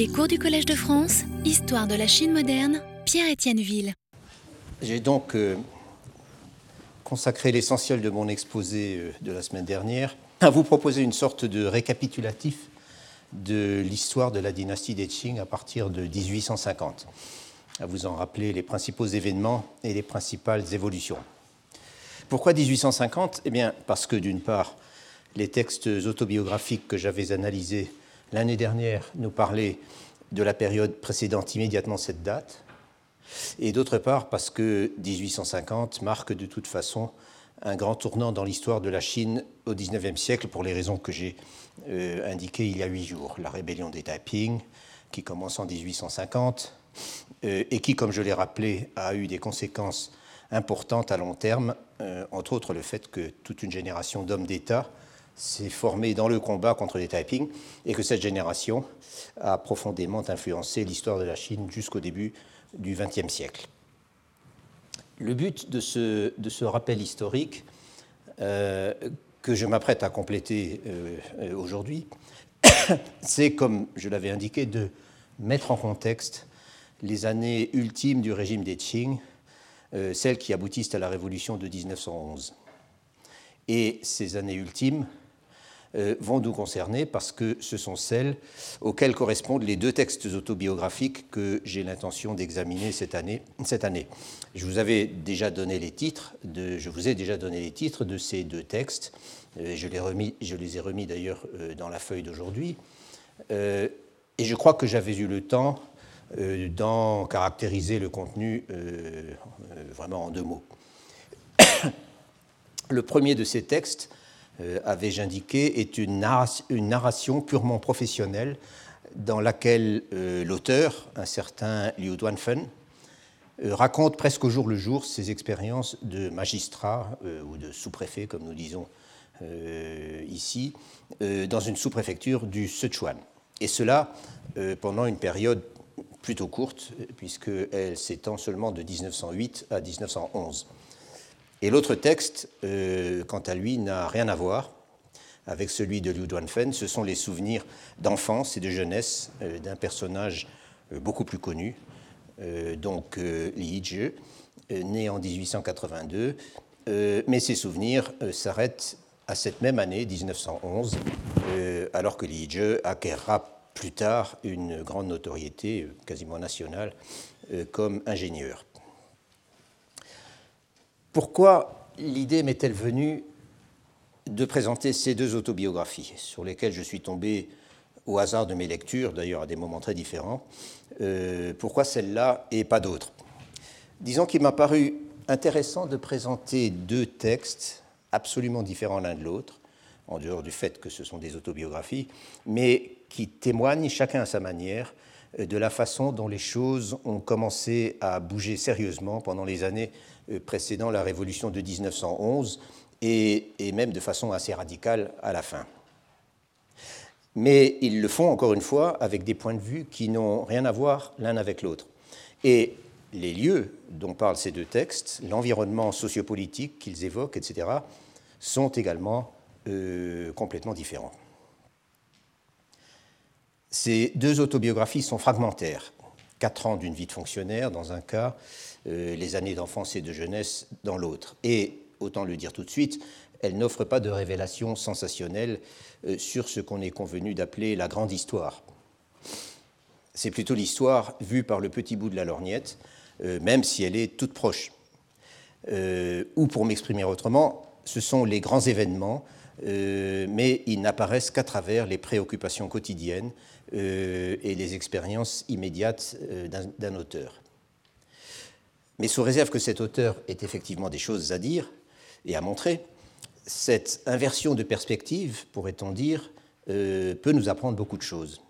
Les cours du Collège de France, Histoire de la Chine moderne, Pierre-Étienne Ville. J'ai donc euh, consacré l'essentiel de mon exposé euh, de la semaine dernière à vous proposer une sorte de récapitulatif de l'histoire de la dynastie des Qing à partir de 1850, à vous en rappeler les principaux événements et les principales évolutions. Pourquoi 1850 Eh bien, parce que d'une part, les textes autobiographiques que j'avais analysés l'année dernière nous parlaient de la période précédente immédiatement cette date, et d'autre part parce que 1850 marque de toute façon un grand tournant dans l'histoire de la Chine au XIXe siècle pour les raisons que j'ai euh, indiquées il y a huit jours. La rébellion des Taiping, qui commence en 1850 euh, et qui, comme je l'ai rappelé, a eu des conséquences importantes à long terme, euh, entre autres le fait que toute une génération d'hommes d'État s'est formée dans le combat contre les Taiping et que cette génération a profondément influencé l'histoire de la Chine jusqu'au début du XXe siècle. Le but de ce, rappel historique, euh, que je m'apprête à compléter euh, aujourd'hui, c'est, comme je l'avais indiqué, de mettre en contexte les années ultimes du régime des Qing, euh, celles qui aboutissent à la révolution de 1911. Et ces années ultimes, euh, vont nous concerner parce que ce sont celles auxquelles correspondent les deux textes autobiographiques que j'ai l'intention d'examiner cette année, cette année. Je vous avais déjà donné les titres, de, je vous ai déjà donné les titres de ces deux textes. Euh, je, les, remis, je les ai remis d'ailleurs euh, dans la feuille d'aujourd'hui. et je crois que j'avais eu le temps d'en caractériser le contenu vraiment en deux mots. Le premier de ces textes euh, avais-je indiqué, est une narration, purement professionnelle dans laquelle euh, l'auteur, un certain Liu Duanfen, euh, raconte presque au jour le jour ses expériences de magistrat ou de sous-préfet, comme nous disons ici, dans une sous-préfecture du Sichuan. Et cela pendant une période plutôt courte, puisqu'elle s'étend seulement de 1908 à 1911. Et l'autre texte, euh, quant à lui, n'a rien à voir avec celui de Liu Duanfen. Ce sont les souvenirs d'enfance et de jeunesse euh, d'un personnage euh, beaucoup plus connu, donc Li Zhe, né en 1882. mais ses souvenirs s'arrêtent à cette même année, 1911, alors que Li Zhe acquérera plus tard une grande notoriété quasiment nationale comme ingénieur. Pourquoi l'idée m'est-elle venue de présenter ces deux autobiographies, sur lesquelles je suis tombé au hasard de mes lectures, d'ailleurs à des moments très différents euh, Pourquoi celle-là et pas d'autres? Disons qu'il m'a paru intéressant de présenter deux textes absolument différents l'un de l'autre, en dehors du fait que ce sont des autobiographies, mais qui témoignent chacun à sa manière de la façon dont les choses ont commencé à bouger sérieusement pendant les années euh, précédant la révolution de 1911 et, même de façon assez radicale à la fin. Mais ils le font encore une fois avec des points de vue qui n'ont rien à voir l'un avec l'autre. Et les lieux dont parlent ces deux textes, l'environnement sociopolitique qu'ils évoquent, etc., sont également euh, complètement différents. Ces deux autobiographies sont fragmentaires. Quatre ans d'une vie de fonctionnaire dans un cas, euh, les années d'enfance et de jeunesse dans l'autre. Et, autant le dire tout de suite, elles n'offrent pas de révélations sensationnelles euh, sur ce qu'on est convenu d'appeler la grande histoire. C'est plutôt l'histoire vue par le petit bout de la lorgnette, euh, même si elle est toute proche. ou pour m'exprimer autrement, ce sont les grands événements, mais ils n'apparaissent qu'à travers les préoccupations quotidiennes et les expériences immédiates d'un auteur. Mais sous réserve que cet auteur ait effectivement des choses à dire et à montrer, cette inversion de perspective, pourrait-on dire, euh, peut nous apprendre beaucoup de choses.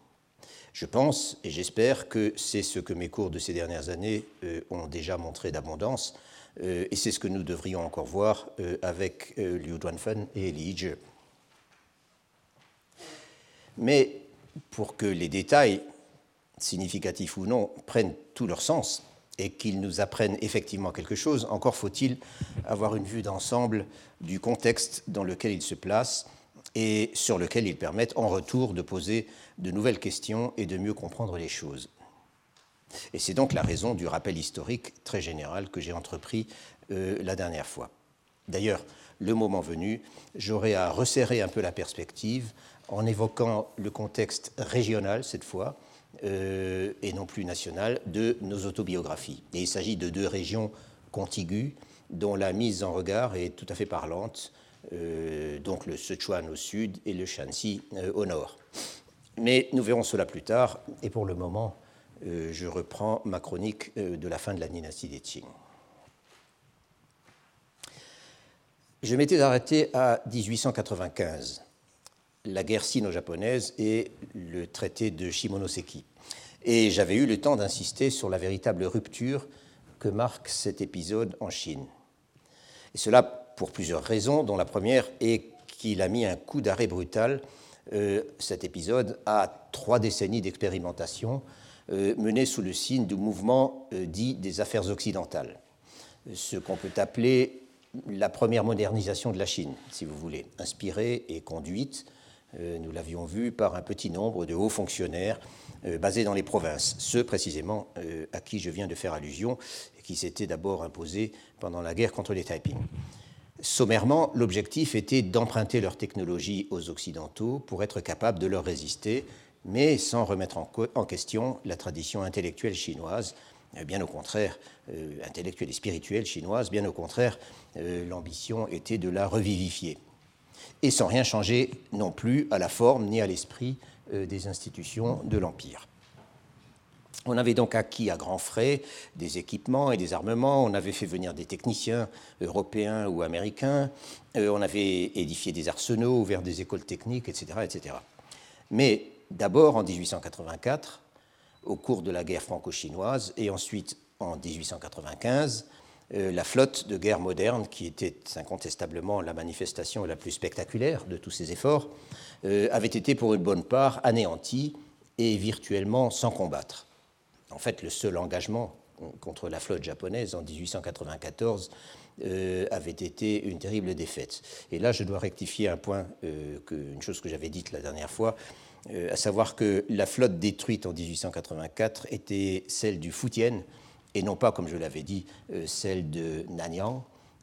Je pense et j'espère que c'est ce que mes cours de ces dernières années euh, ont déjà montré d'abondance, euh, et c'est ce que nous devrions encore voir avec Liu Duanfen et Li Zhe. Mais pour que les détails, significatifs ou non, prennent tout leur sens, et qu'ils nous apprennent effectivement quelque chose, encore faut-il avoir une vue d'ensemble du contexte dans lequel ils se placent et sur lequel ils permettent en retour de poser de nouvelles questions et de mieux comprendre les choses. Et c'est donc la raison du rappel historique très général que j'ai entrepris euh, la dernière fois. D'ailleurs, le moment venu, j'aurai à resserrer un peu la perspective en évoquant le contexte régional cette fois, euh, et non plus national, de nos autobiographies. Et il s'agit de deux régions contiguës dont la mise en regard est tout à fait parlante, euh, donc le Sichuan au sud et le Shanxi au nord. Mais nous verrons cela plus tard, et pour le moment, euh, je reprends ma chronique euh, de la fin de la dynastie des Qing. Je m'étais arrêté à 1895, la guerre sino-japonaise et le traité de Shimonoseki. Et j'avais eu le temps d'insister sur la véritable rupture que marque cet épisode en Chine. Et cela pour plusieurs raisons, dont la première est qu'il a mis un coup d'arrêt brutal, euh, cet épisode, à trois décennies d'expérimentation euh, menée sous le signe du mouvement euh, dit des affaires occidentales, ce qu'on peut appeler la première modernisation de la Chine, si vous voulez, inspirée et conduite, nous l'avions vu, par un petit nombre de hauts fonctionnaires basés dans les provinces, ceux précisément à qui je viens de faire allusion et qui s'étaient d'abord imposés pendant la guerre contre les Taiping. Sommairement, l'objectif était d'emprunter leur technologie aux Occidentaux pour être capables de leur résister mais sans remettre en, question la tradition intellectuelle chinoise, euh, bien au contraire, euh, intellectuelle et spirituelle chinoise, bien au contraire, euh, l'ambition était de la revivifier. Et sans rien changer non plus à la forme ni à l'esprit des institutions de l'Empire. On avait donc acquis à grands frais des équipements et des armements, on avait fait venir des techniciens européens ou américains, on avait édifié des arsenaux, ouvert des écoles techniques, etc. etc. Mais d'abord en 1884, au cours de la guerre franco-chinoise, et ensuite en 1895, euh, la flotte de guerre moderne, qui était incontestablement la manifestation la plus spectaculaire de tous ces efforts, euh, avait été pour une bonne part anéantie et virtuellement sans combattre. En fait, le seul engagement contre la flotte japonaise en 1894 euh, avait été une terrible défaite. Et là, je dois rectifier un point, une chose que j'avais dite la dernière fois, euh, à savoir que la flotte détruite en 1884 était celle du Fujian et non pas, comme je l'avais dit, euh, celle de Nanyang,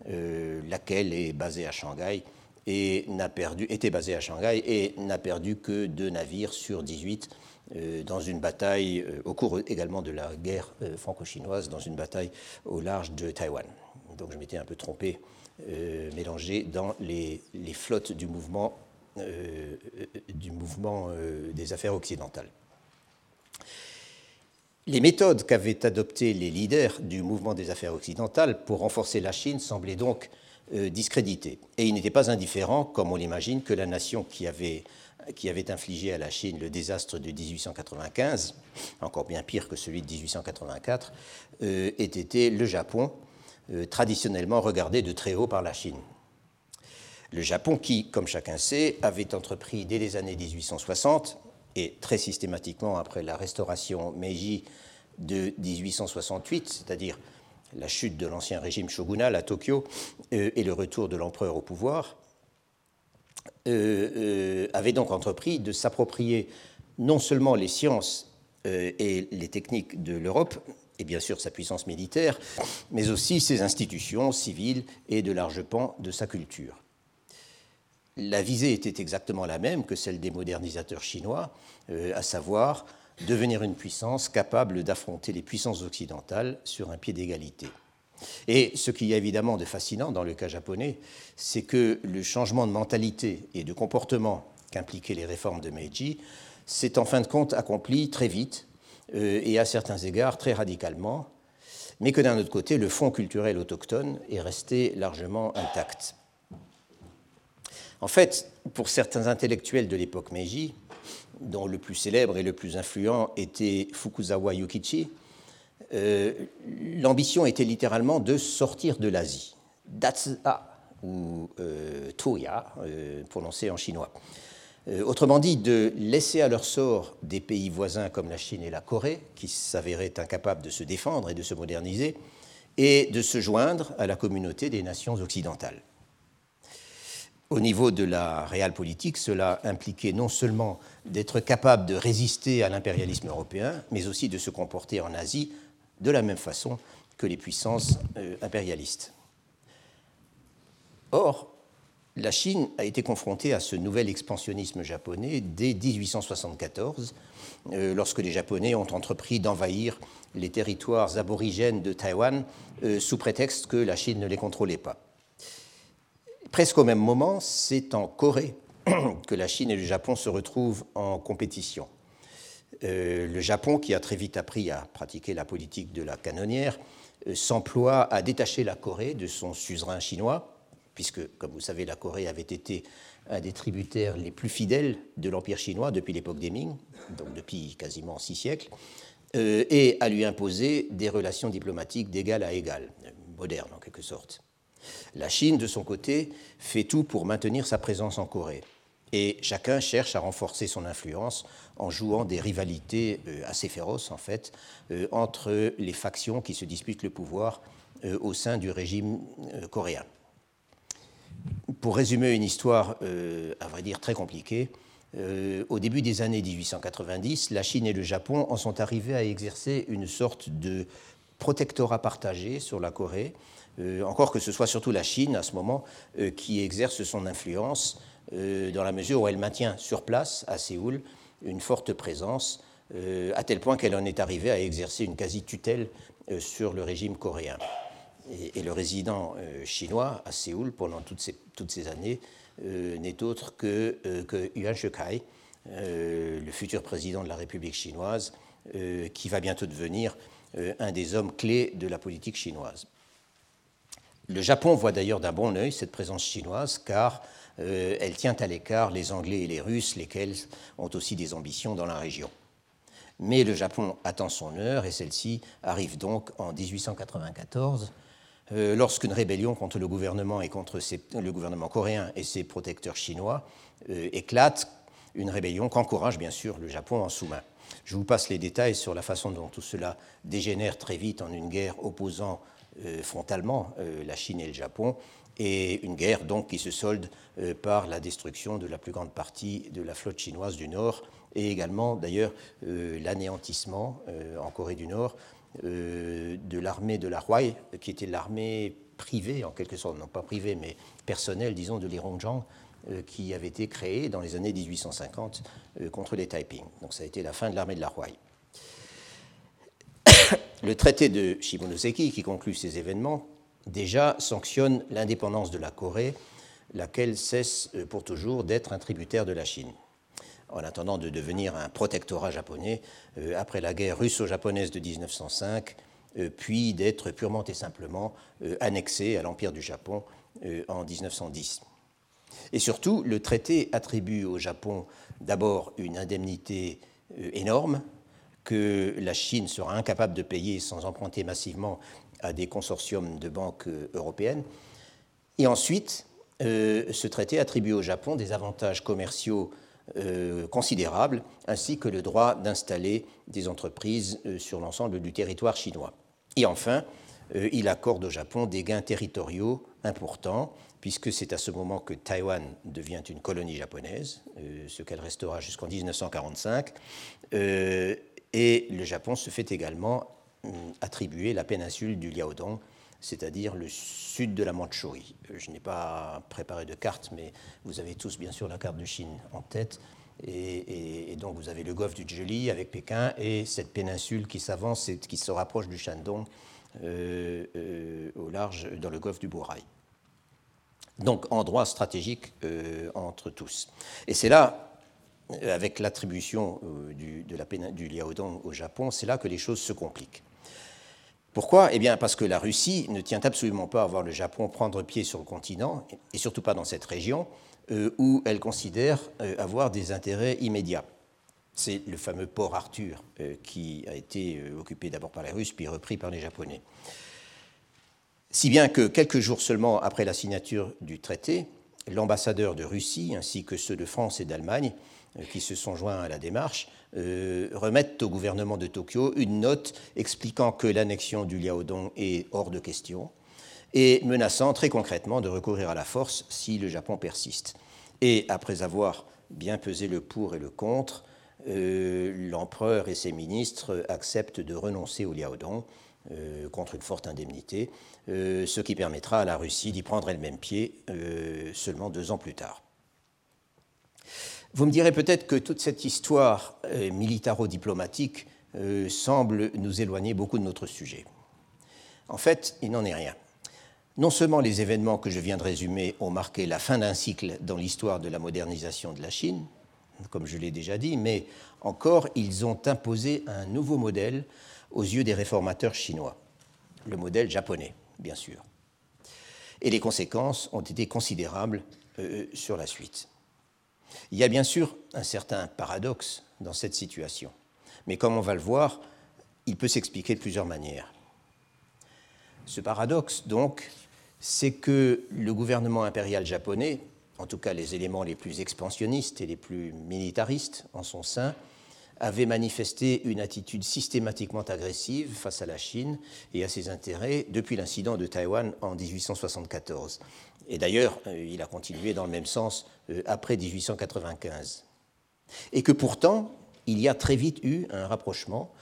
euh, laquelle est basée à Shanghai et n'a perdu, était basée à Shanghai et n'a perdu que deux navires sur 18 dans une bataille, au cours également de la guerre franco-chinoise, dans une bataille au large de Taïwan. Donc je m'étais un peu trompé, mélangé dans les, flottes du mouvement euh, euh, des affaires occidentales. Les méthodes qu'avaient adoptées les leaders du mouvement des affaires occidentales pour renforcer la Chine semblaient donc euh, discréditées. Et il n'était pas indifférent, comme on l'imagine, que la nation qui avait, qui avait infligé à la Chine le désastre de 1895, encore bien pire que celui de 1884, ait été le Japon, traditionnellement regardé de très haut par la Chine. Le Japon qui, comme chacun sait, avait entrepris dès les années 1860 et très systématiquement après la restauration Meiji de 1868, c'est-à-dire la chute de l'ancien régime shogunal à Tokyo euh, et le retour de l'empereur au pouvoir, euh, euh, avait donc entrepris de s'approprier non seulement les sciences et les techniques de l'Europe, et bien sûr sa puissance militaire, mais aussi ses institutions civiles et de larges pans de sa culture la visée était exactement la même que celle des modernisateurs chinois, euh, à savoir devenir une puissance capable d'affronter les puissances occidentales sur un pied d'égalité. Et ce qui est évidemment de fascinant dans le cas japonais, c'est que le changement de mentalité et de comportement qu'impliquaient les réformes de Meiji s'est en fin de compte accompli très vite euh, et à certains égards très radicalement, mais que d'un autre côté, le fond culturel autochtone est resté largement intact. En fait, pour certains intellectuels de l'époque Meiji, dont le plus célèbre et le plus influent était Fukuzawa Yukichi, euh, l'ambition était littéralement de sortir de l'Asie, Datsu'a ou euh, Toya, euh, prononcé en chinois. autrement dit, de laisser à leur sort des pays voisins comme la Chine et la Corée, qui s'avéraient incapables de se défendre et de se moderniser, et de se joindre à la communauté des nations occidentales. Au niveau de la réelle politique, cela impliquait non seulement d'être capable de résister à l'impérialisme européen, mais aussi de se comporter en Asie de la même façon que les puissances euh, impérialistes. Or, la Chine a été confrontée à ce nouvel expansionnisme japonais dès 1874, euh, lorsque les Japonais ont entrepris d'envahir les territoires aborigènes de Taïwan euh, sous prétexte que la Chine ne les contrôlait pas. Presque au même moment, c'est en Corée que la Chine et le Japon se retrouvent en compétition. Euh, le Japon, qui a très vite appris à pratiquer la politique de la canonnière, euh, s'emploie à détacher la Corée de son suzerain chinois, puisque, comme vous savez, la Corée avait été un des tributaires les plus fidèles de l'Empire chinois depuis l'époque des Ming, donc depuis quasiment six siècles, euh, et à lui imposer des relations diplomatiques d'égal à égal, modernes en quelque sorte. La Chine, de son côté, fait tout pour maintenir sa présence en Corée. Et chacun cherche à renforcer son influence en jouant des rivalités euh, assez féroces, en fait, euh, entre les factions qui se disputent le pouvoir euh, au sein du régime coréen. Pour résumer une histoire, à vrai dire, très compliquée, au début des années 1890, la Chine et le Japon en sont arrivés à exercer une sorte de protectorat partagé sur la Corée, encore que ce soit surtout la Chine à ce moment euh, qui exerce son influence euh, dans la mesure où elle maintient sur place, à Séoul, une forte présence, à tel point qu'elle en est arrivée à exercer une quasi-tutelle sur le régime coréen. Et, le résident chinois à Séoul pendant toutes ces, toutes ces années n'est autre que, que Yuan Shikai, le futur président de la République chinoise, qui va bientôt devenir un des hommes clés de la politique chinoise. Le Japon voit d'ailleurs d'un bon œil cette présence chinoise car euh, elle tient à l'écart les Anglais et les Russes, lesquels ont aussi des ambitions dans la région. Mais le Japon attend son heure et celle-ci arrive donc en 1894, euh, lorsqu'une rébellion contre le gouvernement et contre le gouvernement coréen et ses protecteurs chinois euh, éclate, une rébellion qu'encourage bien sûr le Japon en sous-main. Je vous passe les détails sur la façon dont tout cela dégénère très vite en une guerre opposant frontalement euh, la Chine et le Japon, et une guerre donc qui se solde euh, par la destruction de la plus grande partie de la flotte chinoise du Nord, et également d'ailleurs l'anéantissement en Corée du Nord de l'armée de la Huai, qui était l'armée privée en quelque sorte, non pas privée mais personnelle, disons, de l'Irongjang, qui avait été créée dans les années 1850 contre les Taiping. Donc ça a été la fin de l'armée de la Huai. Le traité de Shimonoseki, qui conclut ces événements, déjà sanctionne l'indépendance de la Corée, laquelle cesse euh, pour toujours d'être un tributaire de la Chine, en attendant de devenir un protectorat japonais euh, après la guerre russo-japonaise de 1905, euh, puis d'être purement et simplement annexé à l'Empire du Japon en 1910. Et surtout, le traité attribue au Japon d'abord une indemnité énorme, que la Chine sera incapable de payer sans emprunter massivement à des consortiums de banques euh, européennes. Et ensuite, euh, ce traité attribue au Japon des avantages commerciaux euh, considérables, ainsi que le droit d'installer des entreprises sur l'ensemble du territoire chinois. Et enfin, il accorde au Japon des gains territoriaux importants, puisque c'est à ce moment que Taïwan devient une colonie japonaise, ce qu'elle restera jusqu'en 1945. Et le Japon se fait également hum, attribuer la péninsule du Liaodong, c'est-à-dire le sud de la Mandchourie. Euh, je n'ai pas préparé de carte, mais vous avez tous bien sûr la carte de Chine en tête. Et, donc vous avez le golfe du Zhili avec Pékin et cette péninsule qui s'avance et qui se rapproche du Shandong euh, euh, au large dans le golfe du Bouraï. Donc endroit stratégique entre tous. Et c'est là avec l'attribution euh, du, de la du Liaodong au Japon, c'est là que les choses se compliquent. Pourquoi? Eh bien parce que la Russie ne tient absolument pas à voir le Japon prendre pied sur le continent, et surtout pas dans cette région, euh, où elle considère avoir des intérêts immédiats. C'est le fameux port Arthur qui a été occupé d'abord par les Russes, puis repris par les Japonais. Si bien que quelques jours seulement après la signature du traité, l'ambassadeur de Russie ainsi que ceux de France et d'Allemagne euh, qui se sont joints à la démarche, euh, remettent au gouvernement de Tokyo une note expliquant que l'annexion du Liaodong est hors de question et menaçant très concrètement de recourir à la force si le Japon persiste. Et après avoir bien pesé le pour et le contre, euh, l'empereur et ses ministres acceptent de renoncer au Liaodong euh, contre une forte indemnité, euh, ce qui permettra à la Russie d'y prendre elle-même pied seulement deux ans plus tard. Vous me direz peut-être que toute cette histoire militaro-diplomatique semble nous éloigner beaucoup de notre sujet. En fait, il n'en est rien. Non seulement les événements que je viens de résumer ont marqué la fin d'un cycle dans l'histoire de la modernisation de la Chine, comme je l'ai déjà dit, mais encore, ils ont imposé un nouveau modèle aux yeux des réformateurs chinois, le modèle japonais, bien sûr. Et les conséquences ont été considérables euh, sur la suite. Il y a bien sûr un certain paradoxe dans cette situation, mais comme on va le voir, il peut s'expliquer de plusieurs manières. Ce paradoxe, donc, c'est que le gouvernement impérial japonais en tout cas les éléments les plus expansionnistes et les plus militaristes en son sein, avaient manifesté une attitude systématiquement agressive face à la Chine et à ses intérêts depuis l'incident de Taïwan en 1874. Et d'ailleurs, euh, il a continué dans le même sens euh, après 1895. Et que pourtant, il y a très vite eu un rapprochement,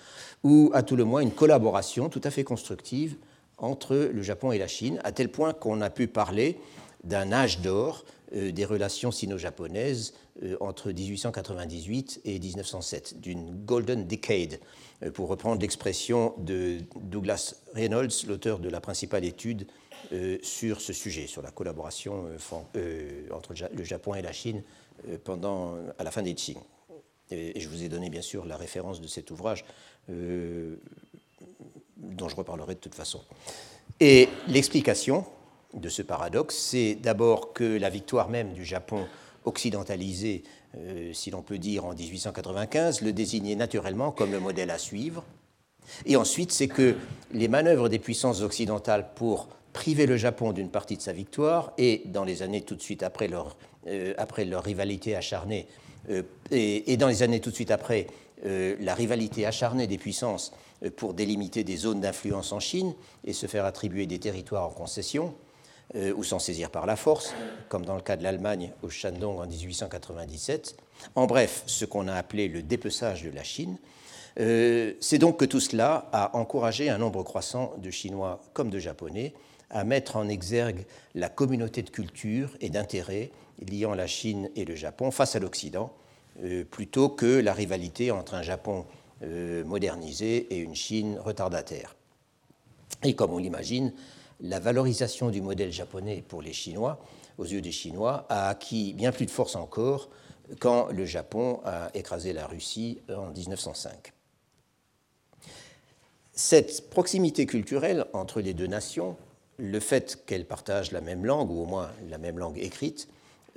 ou à tout le moins une collaboration tout à fait constructive entre le Japon et la Chine, à tel point qu'on a pu parler d'un âge d'or euh, des relations sino-japonaises entre 1898 et 1907, d'une Golden Decade, euh, pour reprendre l'expression de Douglas Reynolds, l'auteur de la principale étude sur ce sujet, sur la collaboration entre le Japon et la Chine pendant, à la fin des Qing. Je vous ai donné bien sûr la référence de cet ouvrage dont je reparlerai de toute façon. Et l'explication, de ce paradoxe, c'est d'abord que la victoire même du Japon occidentalisé, euh, si l'on peut dire, en 1895, le désignait naturellement comme le modèle à suivre. Et ensuite, c'est que les manœuvres des puissances occidentales pour priver le Japon d'une partie de sa victoire, et dans les années tout de suite après leur, euh, rivalité acharnée, euh, et, dans les années tout de suite après la rivalité acharnée des puissances pour délimiter des zones d'influence en Chine et se faire attribuer des territoires en concession, euh, ou s'en saisir par la force, comme dans le cas de l'Allemagne au Shandong en 1897. En bref, ce qu'on a appelé le dépeçage de la Chine. Euh, c'est donc que tout cela a encouragé un nombre croissant de Chinois comme de Japonais à mettre en exergue la communauté de culture et d'intérêts liant la Chine et le Japon face à l'Occident, euh, plutôt que la rivalité entre un Japon modernisé et une Chine retardataire. Et comme on l'imagine, la valorisation du modèle japonais pour les Chinois, aux yeux des Chinois, a acquis bien plus de force encore quand le Japon a écrasé la Russie en 1905. Cette proximité culturelle entre les deux nations, le fait qu'elles partagent la même langue, ou au moins la même langue écrite,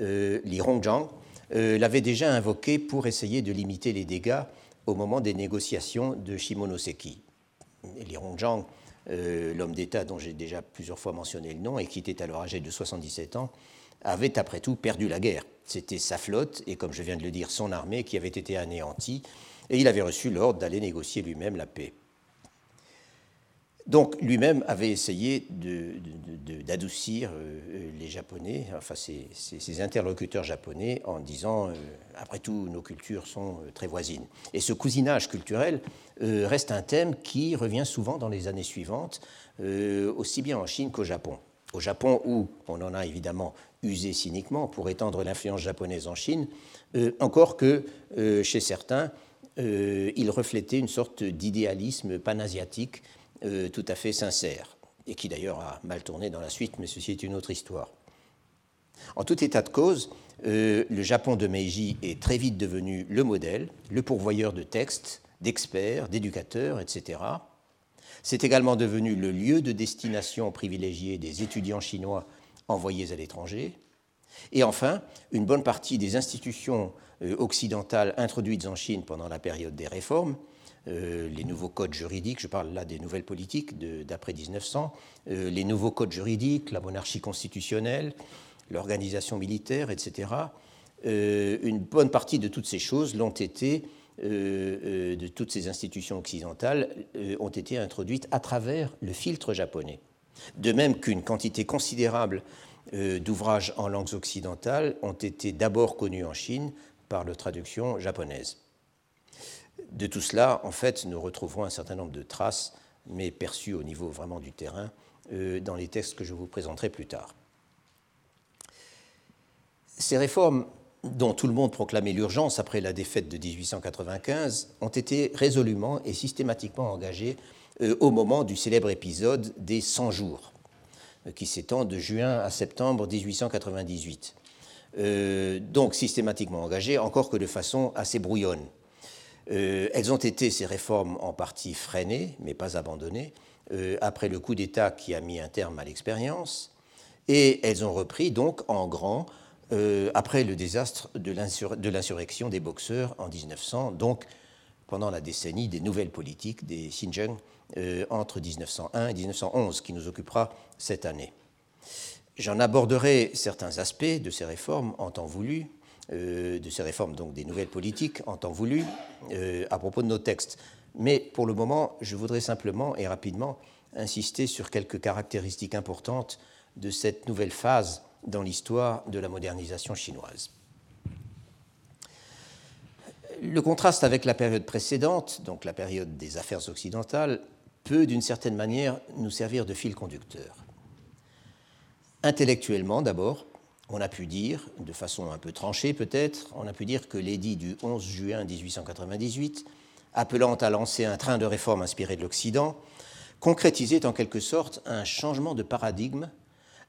euh, l'Irongjang, euh, l'avait déjà invoqué pour essayer de limiter les dégâts au moment des négociations de Shimonoseki. L'Irongjang euh, l'homme d'État dont j'ai déjà plusieurs fois mentionné le nom et qui était alors âgé de 77 ans, avait après tout perdu la guerre. C'était sa flotte et, comme je viens de le dire, son armée qui avait été anéantie, et il avait reçu l'ordre d'aller négocier lui-même la paix. Donc lui-même avait essayé d'adoucir euh, les Japonais, enfin ses, interlocuteurs japonais, en disant, euh, après tout, nos cultures sont euh, très voisines. Et ce cousinage culturel reste un thème qui revient souvent dans les années suivantes, aussi bien en Chine qu'au Japon. Au Japon, où on en a évidemment usé cyniquement pour étendre l'influence japonaise en Chine, encore que chez certains, il reflétait une sorte d'idéalisme panasiatique euh, tout à fait sincère, et qui d'ailleurs a mal tourné dans la suite, mais ceci est une autre histoire. En tout état de cause, euh, le Japon de Meiji est très vite devenu le modèle, le pourvoyeur de textes, d'experts, d'éducateurs, etc. C'est également devenu le lieu de destination privilégié des étudiants chinois envoyés à l'étranger. Et enfin, une bonne partie des institutions euh, occidentales introduites en Chine pendant la période des réformes euh, les nouveaux codes juridiques, je parle là des nouvelles politiques d'après 1900, euh, les nouveaux codes juridiques, la monarchie constitutionnelle, l'organisation militaire, etc. Euh, une bonne partie de toutes ces choses l'ont été, de toutes ces institutions occidentales, ont été introduites à travers le filtre japonais. De même qu'une quantité considérable d'ouvrages en langues occidentales ont été d'abord connus en Chine par la traduction japonaise. De tout cela, en fait, nous retrouverons un certain nombre de traces, mais perçues au niveau vraiment du terrain, euh, dans les textes que je vous présenterai plus tard. Ces réformes, dont tout le monde proclamait l'urgence après la défaite de 1895, ont été résolument et systématiquement engagées euh, au moment du célèbre épisode des 100 jours, euh, qui s'étend de juin à septembre 1898. donc systématiquement engagées, encore que de façon assez brouillonne. Elles ont été, ces réformes, en partie freinées, mais pas abandonnées, euh, après le coup d'État qui a mis un terme à l'expérience, et elles ont repris donc en grand euh, après le désastre de l'insurrection des boxeurs en 1900, donc pendant la décennie des nouvelles politiques des Xinjiang euh, entre 1901 et 1911, qui nous occupera cette année. J'en aborderai certains aspects de ces réformes en temps voulu, de ces réformes donc des nouvelles politiques en temps voulu, à propos de nos textes. Mais pour le moment, je voudrais simplement et rapidement insister sur quelques caractéristiques importantes de cette nouvelle phase dans l'histoire de la modernisation chinoise. Le contraste avec la période précédente, donc la période des affaires occidentales, peut d'une certaine manière nous servir de fil conducteur. Intellectuellement d'abord, on a pu dire, de façon un peu tranchée peut-être, on a pu dire que l'édit du 11 juin 1898 appelant à lancer un train de réforme inspiré de l'Occident, concrétisait en quelque sorte un changement de paradigme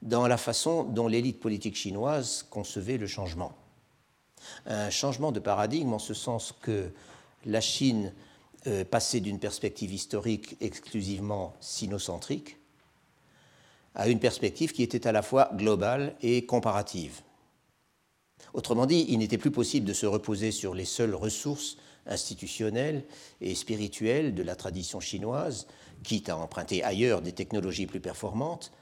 dans la façon dont l'élite politique chinoise concevait le changement. Un changement de paradigme en ce sens que la Chine euh, passait d'une perspective historique exclusivement sinocentrique à une perspective qui était à la fois globale et comparative. Autrement dit, il n'était plus possible de se reposer sur les seules ressources institutionnelle et spirituelle de la tradition chinoise, quitte à emprunter ailleurs des technologies plus performantes,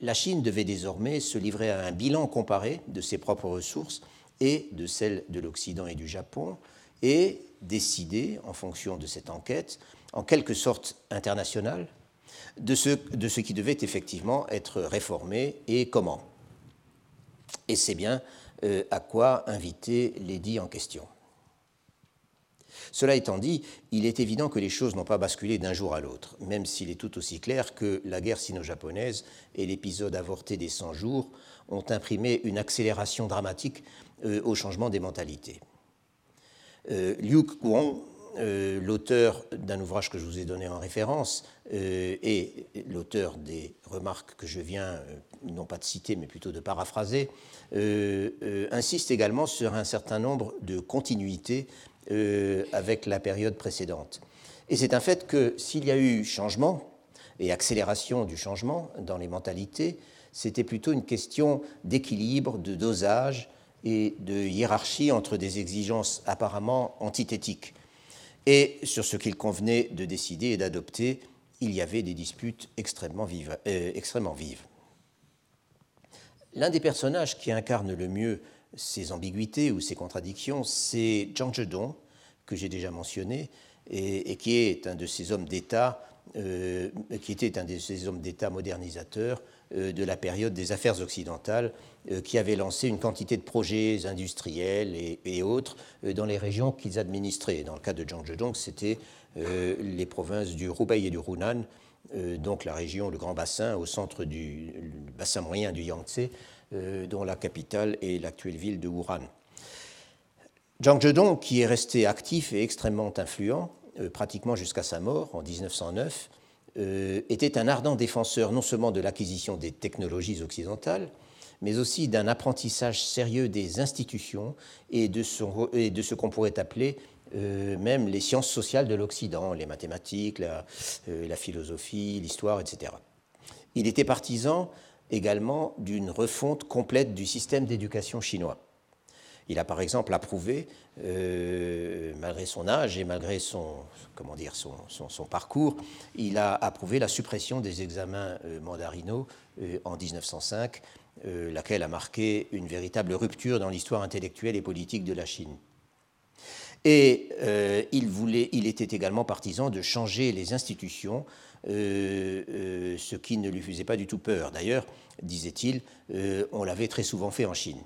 la Chine devait désormais se livrer à un bilan comparé de ses propres ressources et de celles de l'Occident et du Japon, et décider, en fonction de cette enquête, en quelque sorte internationale, de ce, de qui devait effectivement être réformé et comment. Et c'est bien euh, à quoi inviter l'édit en question. Cela étant dit, il est évident que les choses n'ont pas basculé d'un jour à l'autre, même s'il est tout aussi clair que la guerre sino-japonaise et l'épisode avorté des 100 jours ont imprimé une accélération dramatique euh, au changement des mentalités. Euh, Liu euh, l'auteur d'un ouvrage que je vous ai donné en référence et l'auteur des remarques que je viens non pas de citer mais plutôt de paraphraser, insiste également sur un certain nombre de continuités euh, avec la période précédente. Et c'est un fait que s'il y a eu changement et accélération du changement dans les mentalités, c'était plutôt une question d'équilibre, de dosage et de hiérarchie entre des exigences apparemment antithétiques. Et sur ce qu'il convenait de décider et d'adopter, il y avait des disputes extrêmement vives. Euh. L'un des personnages qui incarne le mieux ces ambiguïtés ou ces contradictions, c'est Zhang Zhedong, que j'ai déjà mentionné, et, qui est un de ces hommes d'État, euh, était un de ces hommes d'État modernisateurs euh, de la période des affaires occidentales, qui avait lancé une quantité de projets industriels et, autres dans les régions qu'ils administraient. Dans le cas de Zhang Zhedong, c'était les provinces du Hubei et du Hunan, donc la région, le grand bassin au centre du bassin moyen du Yangtze, euh, dont la capitale est l'actuelle ville de Wuhan. Zhang Zhedong, qui est resté actif et extrêmement influent, euh, pratiquement jusqu'à sa mort en 1909, euh, était un ardent défenseur non seulement de l'acquisition des technologies occidentales, mais aussi d'un apprentissage sérieux des institutions et de, ce qu'on pourrait appeler même les sciences sociales de l'Occident, les mathématiques, la philosophie, l'histoire, etc. Il était partisan également d'une refonte complète du système d'éducation chinois. Il a par exemple approuvé, euh, malgré son âge et malgré son, comment dire, son, parcours, il a approuvé la suppression des examens euh, mandarinaux euh, en 1905, laquelle a marqué une véritable rupture dans l'histoire intellectuelle et politique de la Chine. Et euh, il, voulait, il était également partisan de changer les institutions, euh, euh, ce qui ne lui faisait pas du tout peur. D'ailleurs, disait-il, on l'avait très souvent fait en Chine.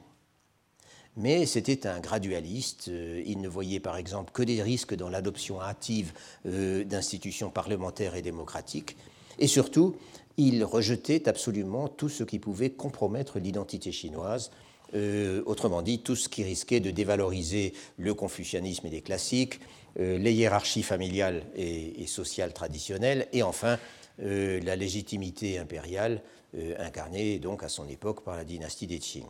Mais c'était un gradualiste. Il ne voyait par exemple que des risques dans l'adoption hâtive d'institutions parlementaires et démocratiques. Et surtout, il rejetait absolument tout ce qui pouvait compromettre l'identité chinoise, euh, autrement dit, tout ce qui risquait de dévaloriser le confucianisme et les classiques, euh, les hiérarchies familiales et, sociales traditionnelles, et enfin euh, la légitimité impériale incarnée donc à son époque par la dynastie des Qing.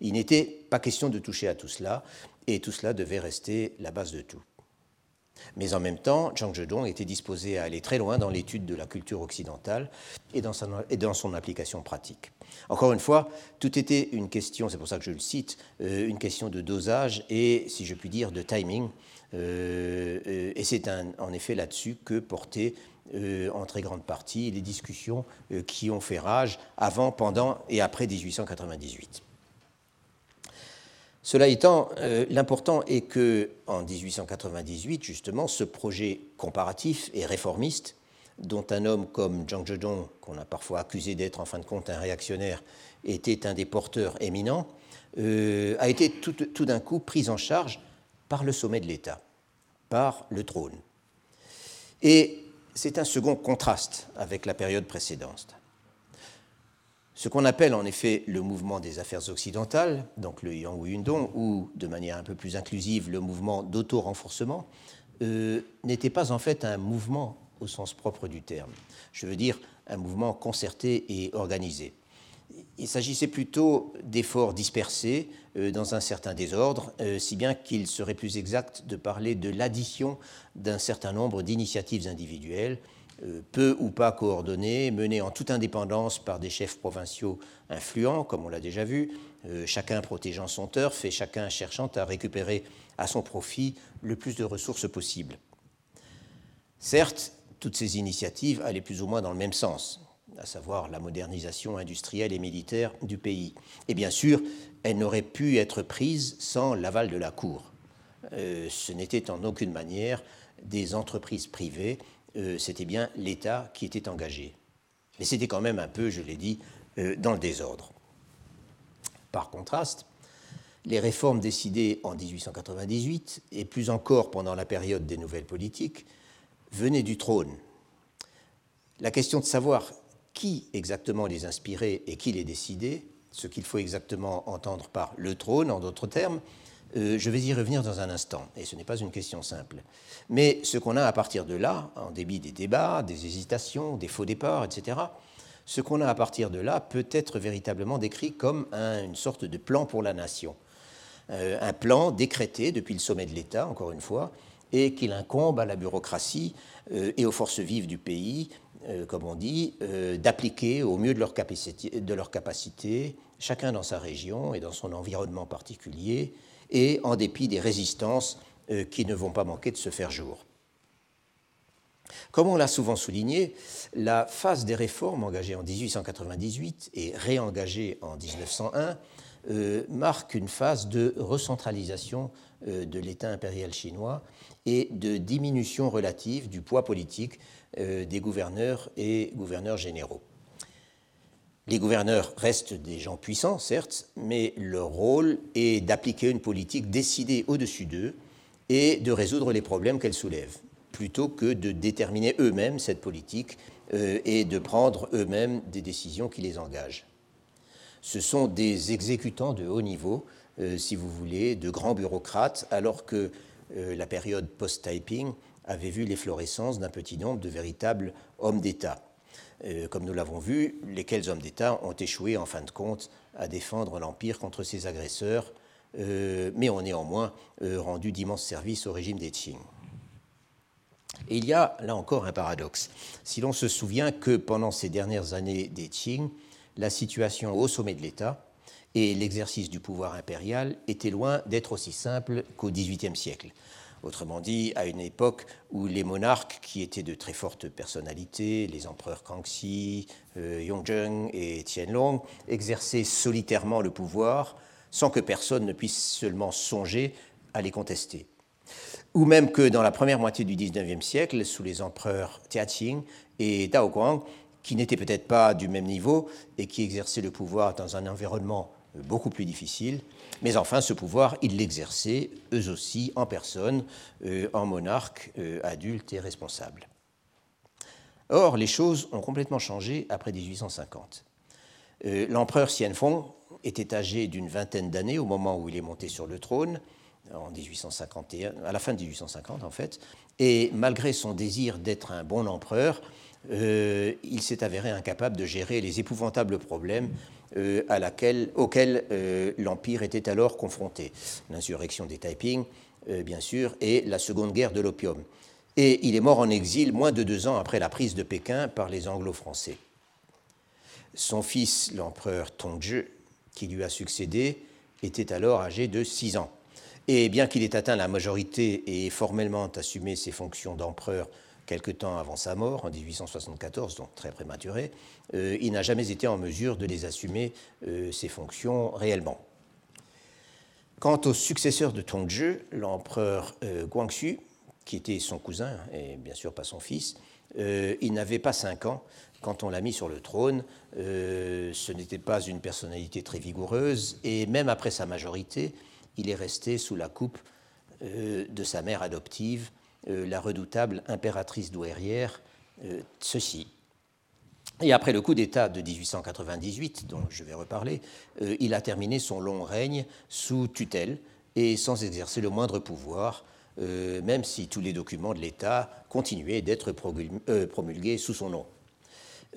Il n'était pas question de toucher à tout cela, et tout cela devait rester la base de tout. Mais en même temps, Zhang Zhedong était disposé à aller très loin dans l'étude de la culture occidentale et dans, son, application pratique. Encore une fois, tout était une question, c'est pour ça que je le cite, euh, une question de dosage et, si je puis dire, de timing. Euh, euh, et c'est en effet là-dessus que portaient en très grande partie les discussions qui ont fait rage avant, pendant et après 1898. Cela étant, euh, l'important est que, en 1898, justement, ce projet comparatif et réformiste, dont un homme comme Zhang Zedong, qu'on a parfois accusé d'être en fin de compte un réactionnaire, était un des porteurs éminents, euh, a été tout, tout d'un coup pris en charge par le sommet de l'État, par le trône. Et c'est un second contraste avec la période précédente. Ce qu'on appelle en effet le mouvement des affaires occidentales, donc le Yang Yundong, ou de manière un peu plus inclusive le mouvement d'auto-renforcement, euh, n'était pas en fait un mouvement au sens propre du terme. Je veux dire un mouvement concerté et organisé. Il s'agissait plutôt d'efforts dispersés euh, dans un certain désordre, euh, si bien qu'il serait plus exact de parler de l'addition d'un certain nombre d'initiatives individuelles peu ou pas coordonnées, menées en toute indépendance par des chefs provinciaux influents, comme on l'a déjà vu, euh, chacun protégeant son turf et chacun cherchant à récupérer à son profit le plus de ressources possible. Certes, toutes ces initiatives allaient plus ou moins dans le même sens, à savoir la modernisation industrielle et militaire du pays. Et bien sûr, elles n'auraient pu être prises sans l'aval de la Cour. Euh, ce n'était en aucune manière des entreprises privées euh, c'était bien l'État qui était engagé. Mais c'était quand même un peu, je l'ai dit, euh, dans le désordre. Par contraste, les réformes décidées en 1898, et plus encore pendant la période des nouvelles politiques, venaient du trône. La question de savoir qui exactement les inspirait et qui les décidait, ce qu'il faut exactement entendre par le trône, en d'autres termes, euh, je vais y revenir dans un instant, et ce n'est pas une question simple. Mais ce qu'on a à partir de là, en débit des débats, des hésitations, des faux départs, etc., ce qu'on a à partir de là peut être véritablement décrit comme une sorte de plan pour la nation. Euh, un plan décrété depuis le sommet de l'État, encore une fois, et qu'il incombe à la bureaucratie euh, et aux forces vives du pays, comme on dit, d'appliquer au mieux de leur, capacité, de leur capacité, chacun dans sa région et dans son environnement particulier, et en dépit des résistances euh, qui ne vont pas manquer de se faire jour. Comme on l'a souvent souligné, la phase des réformes engagées en 1898 et réengagées en 1901 euh, marque une phase de recentralisation euh, de l'État impérial chinois et de diminution relative du poids politique des gouverneurs et gouverneurs généraux. Les gouverneurs restent des gens puissants, certes, mais leur rôle est d'appliquer une politique décidée au-dessus d'eux et de résoudre les problèmes qu'elle soulève, plutôt que de déterminer eux-mêmes cette politique euh, et de prendre eux-mêmes des décisions qui les engagent. Ce sont des exécutants de haut niveau, euh, si vous voulez, de grands bureaucrates, alors que euh, la période post-typing avait vu l'efflorescence d'un petit nombre de véritables hommes d'État. Euh, comme nous l'avons vu, lesquels hommes d'État ont échoué en fin de compte à défendre l'Empire contre ses agresseurs, euh, mais ont néanmoins euh, rendu d'immenses services au régime des Qing. Et il y a là encore un paradoxe. Si l'on se souvient que pendant ces dernières années des Qing, la situation au sommet de l'État et l'exercice du pouvoir impérial étaient loin d'être aussi simples qu'au XVIIIe siècle. Autrement dit, à une époque où les monarques, qui étaient de très fortes personnalités, les empereurs Kangxi, euh, Yongzheng et Tianlong, exerçaient solitairement le pouvoir sans que personne ne puisse seulement songer à les contester. Ou même que dans la première moitié du XIXe siècle, sous les empereurs Tianqing et Daoguang, qui n'étaient peut-être pas du même niveau et qui exerçaient le pouvoir dans un environnement beaucoup plus difficile, mais enfin ce pouvoir, ils l'exerçaient eux aussi en personne, euh, en monarque euh, adulte et responsable. Or, les choses ont complètement changé après 1850. Euh, l'empereur Xianfeng était âgé d'une vingtaine d'années au moment où il est monté sur le trône, en 1851, à la fin de 1850 en fait, et malgré son désir d'être un bon empereur, euh, il s'est avéré incapable de gérer les épouvantables problèmes euh, à laquelle, auxquels l'Empire était alors confronté. L'insurrection des Taiping, bien sûr, et la Seconde Guerre de l'opium. Et il est mort en exil moins de deux ans après la prise de Pékin par les Anglo-Français. Son fils, l'empereur Tongzhi, qui lui a succédé, était alors âgé de 6 ans. Et bien qu'il ait atteint la majorité et formellement assumé ses fonctions d'empereur quelque temps avant sa mort, en 1874, donc très prématuré, euh, il n'a jamais été en mesure de les assumer, euh, ses fonctions, réellement. Quant au successeur de Tongzhi, l'empereur euh, Guangxu, qui était son cousin et bien sûr pas son fils, il n'avait pas cinq ans quand on l'a mis sur le trône, ce n'était pas une personnalité très vigoureuse, et même après sa majorité, il est resté sous la coupe de sa mère adoptive, la redoutable impératrice douairière ceci. Et après le coup d'État de 1898, dont je vais reparler, il a terminé son long règne sous tutelle et sans exercer le moindre pouvoir, même si tous les documents de l'État continuaient d'être promulgués sous son nom.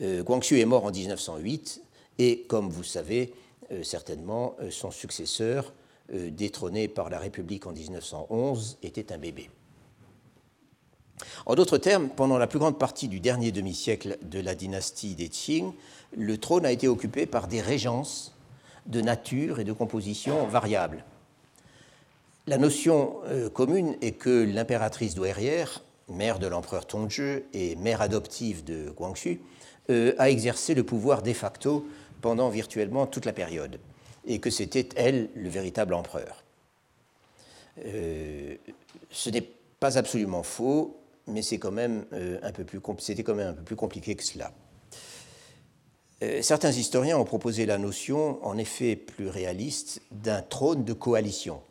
Euh, Guangxu est mort en 1908 et, comme vous savez euh, certainement, euh, son successeur, détrôné par la République en 1911, était un bébé. En d'autres termes, pendant la plus grande partie du dernier demi-siècle de la dynastie des Qing, le trône a été occupé par des régences de nature et de composition variables. La notion commune est que l'impératrice douairière, mère de l'empereur Tongzhi et mère adoptive de Guangxu, euh, a exercé le pouvoir de facto pendant virtuellement toute la période, et que c'était elle le véritable empereur. Euh, ce n'est pas absolument faux, mais c'est quand même euh, un peu plus c'était quand même un peu plus compliqué que cela. certains historiens ont proposé la notion, en effet plus réaliste, d'un trône de coalition,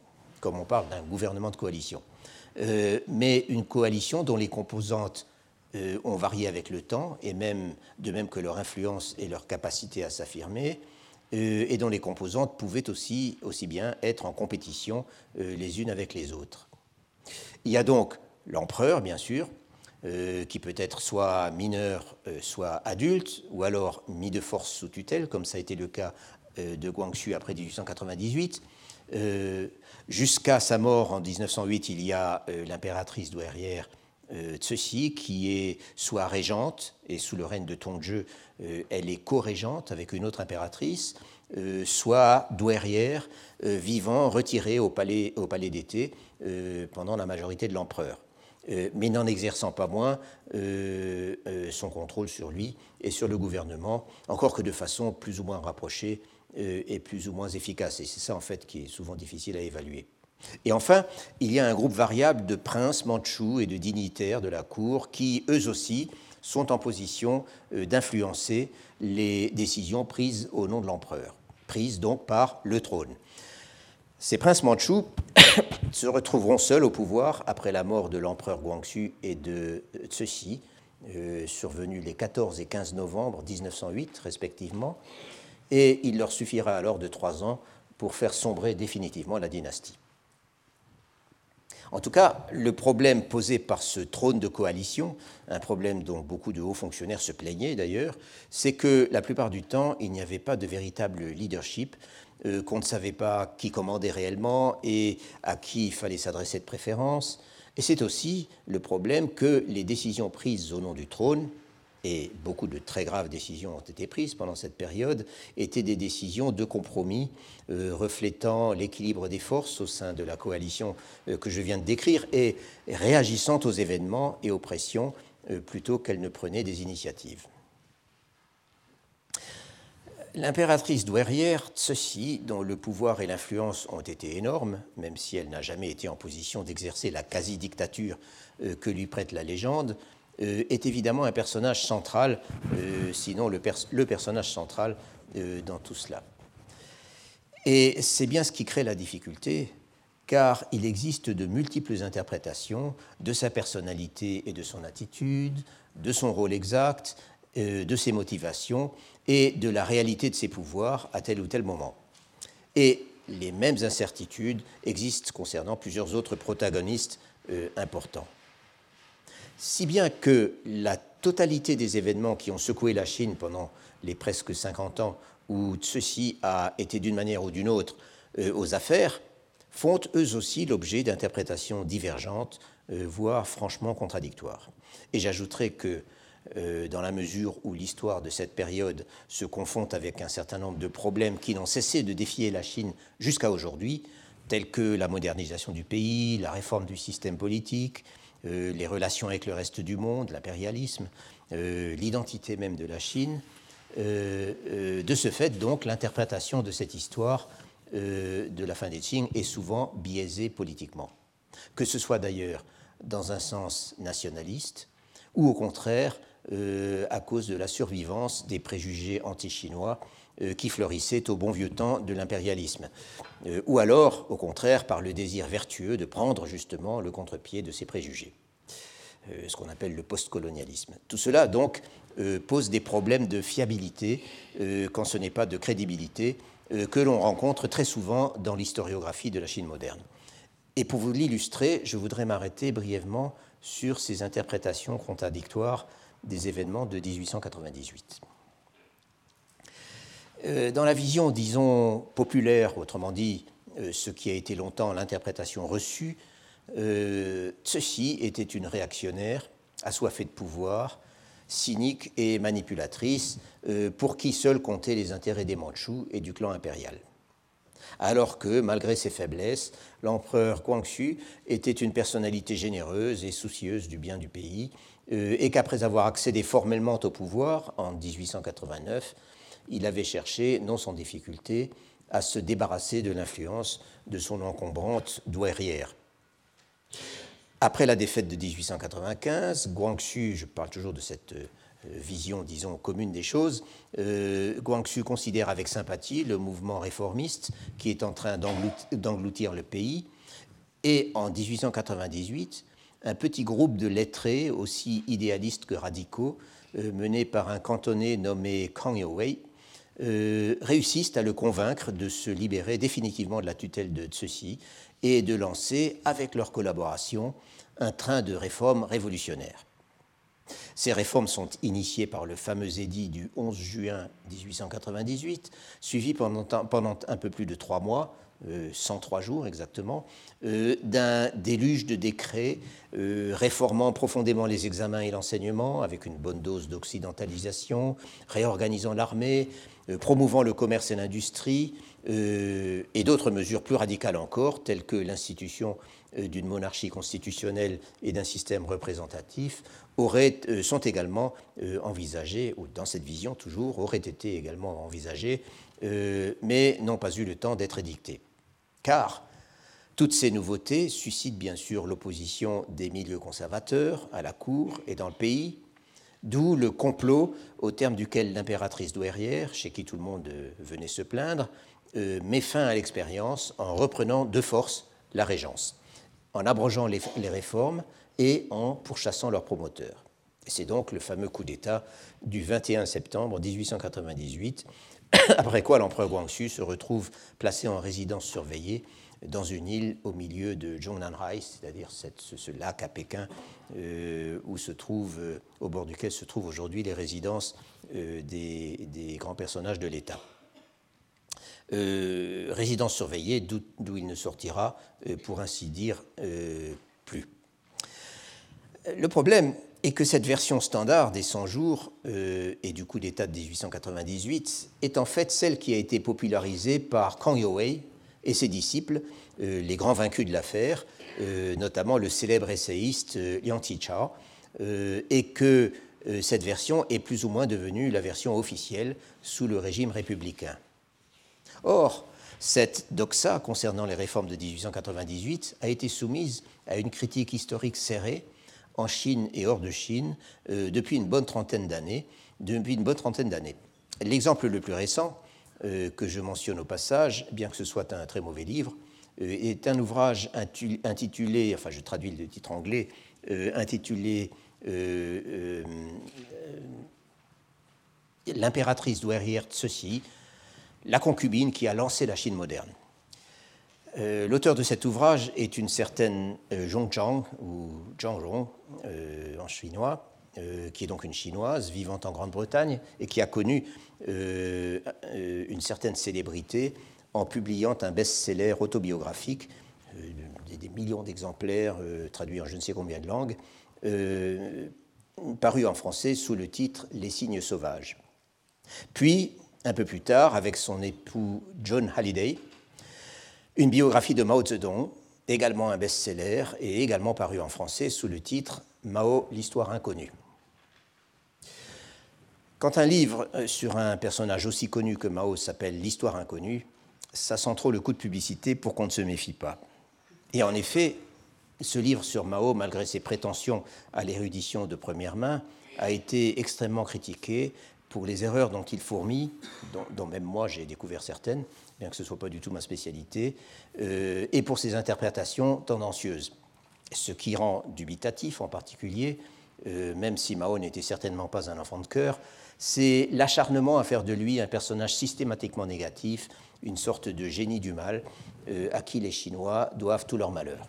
comme on parle d'un gouvernement de coalition, mais une coalition dont les composantes euh, ont varié avec le temps, et même, de même que leur influence et leur capacité à s'affirmer, euh, et dont les composantes pouvaient aussi, aussi bien être en compétition euh, les unes avec les autres. Il y a donc l'empereur, bien sûr, qui peut être soit mineur, soit adulte, ou alors mis de force sous tutelle, comme ça a été le cas de Guangxu après 1898. Jusqu'à sa mort en 1908, il y a l'impératrice douairière euh, ceci, qui est soit régente, et sous le règne de Tongzhi, euh, elle est co-régente avec une autre impératrice, euh, soit douairière, vivant, retirée au palais d'été pendant la majorité de l'empereur, mais n'en exerçant pas moins son contrôle sur lui et sur le gouvernement, encore que de façon plus ou moins rapprochée et plus ou moins efficace. Et c'est ça, en fait, qui est souvent difficile à évaluer. Et enfin, il y a un groupe variable de princes mandchous et de dignitaires de la cour qui, eux aussi, sont en position euh, d'influencer les décisions prises au nom de l'empereur, prises donc par le trône. Ces princes mandchous se retrouveront seuls au pouvoir après la mort de l'empereur Guangxu et de Ceci, euh, survenus les 14 et 15 novembre 1908 respectivement, et il leur suffira alors de trois ans pour faire sombrer définitivement la dynastie. En tout cas, le problème posé par ce trône de coalition, un problème dont beaucoup de hauts fonctionnaires se plaignaient d'ailleurs, c'est que la plupart du temps, il n'y avait pas de véritable leadership, euh, qu'on ne savait pas qui commandait réellement et à qui il fallait s'adresser de préférence. Et c'est aussi le problème que les décisions prises au nom du trône, et beaucoup de très graves décisions ont été prises pendant cette période, étaient des décisions de compromis euh, reflétant l'équilibre des forces au sein de la coalition euh, que je viens de décrire et réagissant aux événements et aux pressions plutôt qu'elles ne prenaient des initiatives. L'impératrice douairière Tseussi, dont le pouvoir et l'influence ont été énormes, même si elle n'a jamais été en position d'exercer la quasi-dictature euh, que lui prête la légende, euh, est évidemment un personnage central, euh, sinon le, le, personnage central dans tout cela. Et c'est bien ce qui crée la difficulté, car il existe de multiples interprétations de sa personnalité et de son attitude, de son rôle exact, de ses motivations et de la réalité de ses pouvoirs à tel ou tel moment. Et les mêmes incertitudes existent concernant plusieurs autres protagonistes euh, importants. Si bien que la totalité des événements qui ont secoué la Chine pendant les presque 50 ans où ceci a été d'une manière ou d'une autre euh, aux affaires, font eux aussi l'objet d'interprétations divergentes, euh, voire franchement contradictoires. Et j'ajouterai que euh, dans la mesure où l'histoire de cette période se confond avec un certain nombre de problèmes qui n'ont cessé de défier la Chine jusqu'à aujourd'hui, tels que la modernisation du pays, la réforme du système politique, euh, les relations avec le reste du monde, l'impérialisme, euh, l'identité même de la Chine. de ce fait, donc, l'interprétation de cette histoire de la fin des Qing est souvent biaisée politiquement. Que ce soit d'ailleurs dans un sens nationaliste, ou au contraire euh, à cause de la survivance des préjugés anti-chinois euh, qui fleurissaient au bon vieux temps de l'impérialisme, euh, ou alors, au contraire, par le désir vertueux de prendre justement le contre-pied de ces préjugés, ce qu'on appelle le postcolonialisme. Tout cela, donc, pose des problèmes de fiabilité, quand ce n'est pas de crédibilité, que l'on rencontre très souvent dans l'historiographie de la Chine moderne. Et pour vous l'illustrer, je voudrais m'arrêter brièvement sur ces interprétations contradictoires des événements de 1898. Euh, dans la vision, disons, populaire, autrement dit, euh, ce qui a été longtemps l'interprétation reçue, euh, ceci était une réactionnaire, assoiffée de pouvoir, cynique et manipulatrice, pour qui seul comptaient les intérêts des Mandchous et du clan impérial. Alors que, malgré ses faiblesses, l'empereur Guangxu était une personnalité généreuse et soucieuse du bien du pays, et qu'après avoir accédé formellement au pouvoir en 1889, il avait cherché, non sans difficulté, à se débarrasser de l'influence de son encombrante douairière. Après la défaite de 1895, Guangxu, je parle toujours de cette euh, vision, disons, commune des choses, euh, Guangxu considère avec sympathie le mouvement réformiste qui est en train d'engloutir le pays. Et en 1898, un petit groupe de lettrés, aussi idéalistes que radicaux, euh, mené par un cantonné nommé Kang Youwei, euh, réussissent à le convaincre de se libérer définitivement de la tutelle de ceux-ci et de lancer, avec leur collaboration, un train de réformes révolutionnaires. Ces réformes sont initiées par le fameux édit du 11 juin 1898, suivi pendant un peu plus de trois mois 103 euh, jours exactement, euh, d'un déluge de décrets euh, réformant profondément les examens et l'enseignement avec une bonne dose d'occidentalisation, réorganisant l'armée, promouvant le commerce et l'industrie, et d'autres mesures plus radicales encore, telles que l'institution d'une monarchie constitutionnelle et d'un système représentatif, auraient, sont également envisagées, ou dans cette vision toujours, auraient été également envisagées, mais n'ont pas eu le temps d'être édictées car toutes ces nouveautés suscitent bien sûr l'opposition des milieux conservateurs à la cour et dans le pays, d'où le complot au terme duquel l'impératrice douairière, chez qui tout le monde venait se plaindre, euh, met fin à l'expérience en reprenant de force la régence, en abrogeant les, réformes et en pourchassant leurs promoteurs. C'est donc le fameux coup d'État du 21 septembre 1898 après quoi l'empereur Guangxu se retrouve placé en résidence surveillée dans une île au milieu de Zhongnanhai, c'est-à-dire ce, lac à Pékin, euh, où se trouve, euh, au bord duquel se trouvent aujourd'hui les résidences euh, des, grands personnages de l'État. résidence surveillée d'où il ne sortira, pour ainsi dire, plus. Le problème, et que cette version standard des 100 jours euh, et du coup d'État de 1898 est en fait celle qui a été popularisée par Kang Youwei et ses disciples, euh, les grands vaincus de l'affaire, euh, notamment le célèbre essayiste Liang Tichao, et que cette version est plus ou moins devenue la version officielle sous le régime républicain. Or, cette doxa concernant les réformes de 1898 a été soumise à une critique historique serrée en Chine et hors de Chine euh, depuis une bonne trentaine d'années. Depuis une bonne trentaine d'années. L'exemple le plus récent euh, que je mentionne au passage, bien que ce soit un très mauvais livre, euh, est un ouvrage intitulé, enfin je traduis le titre anglais, intitulé L'impératrice douairière Ceci, la concubine qui a lancé la Chine moderne. Euh, l'auteur de cet ouvrage est une certaine euh, Zhong Zhang, ou Zhang Rong euh, en chinois, qui est donc une chinoise vivant en Grande-Bretagne et qui a connu une certaine célébrité en publiant un best-seller autobiographique, des, millions d'exemplaires traduits en je ne sais combien de langues, paru en français sous le titre Les signes sauvages. Puis, un peu plus tard, avec son époux John Halliday, une biographie de Mao Zedong, également un best-seller et également paru en français sous le titre Mao, l'histoire inconnue. Quand un livre euh, sur un personnage aussi connu que Mao s'appelle L'histoire inconnue, ça sent trop le coup de publicité pour qu'on ne se méfie pas. Et en effet, ce livre sur Mao, malgré ses prétentions à l'érudition de première main, a été extrêmement critiqué pour les erreurs dont il fourmille, dont, même moi j'ai découvert certaines, bien que ce ne soit pas du tout ma spécialité, euh, et pour ses interprétations tendancieuses. Ce qui rend dubitatif en particulier, euh, même si Mao n'était certainement pas un enfant de cœur, c'est l'acharnement à faire de lui un personnage systématiquement négatif, une sorte de génie du mal, euh, à qui les Chinois doivent tout leur malheur.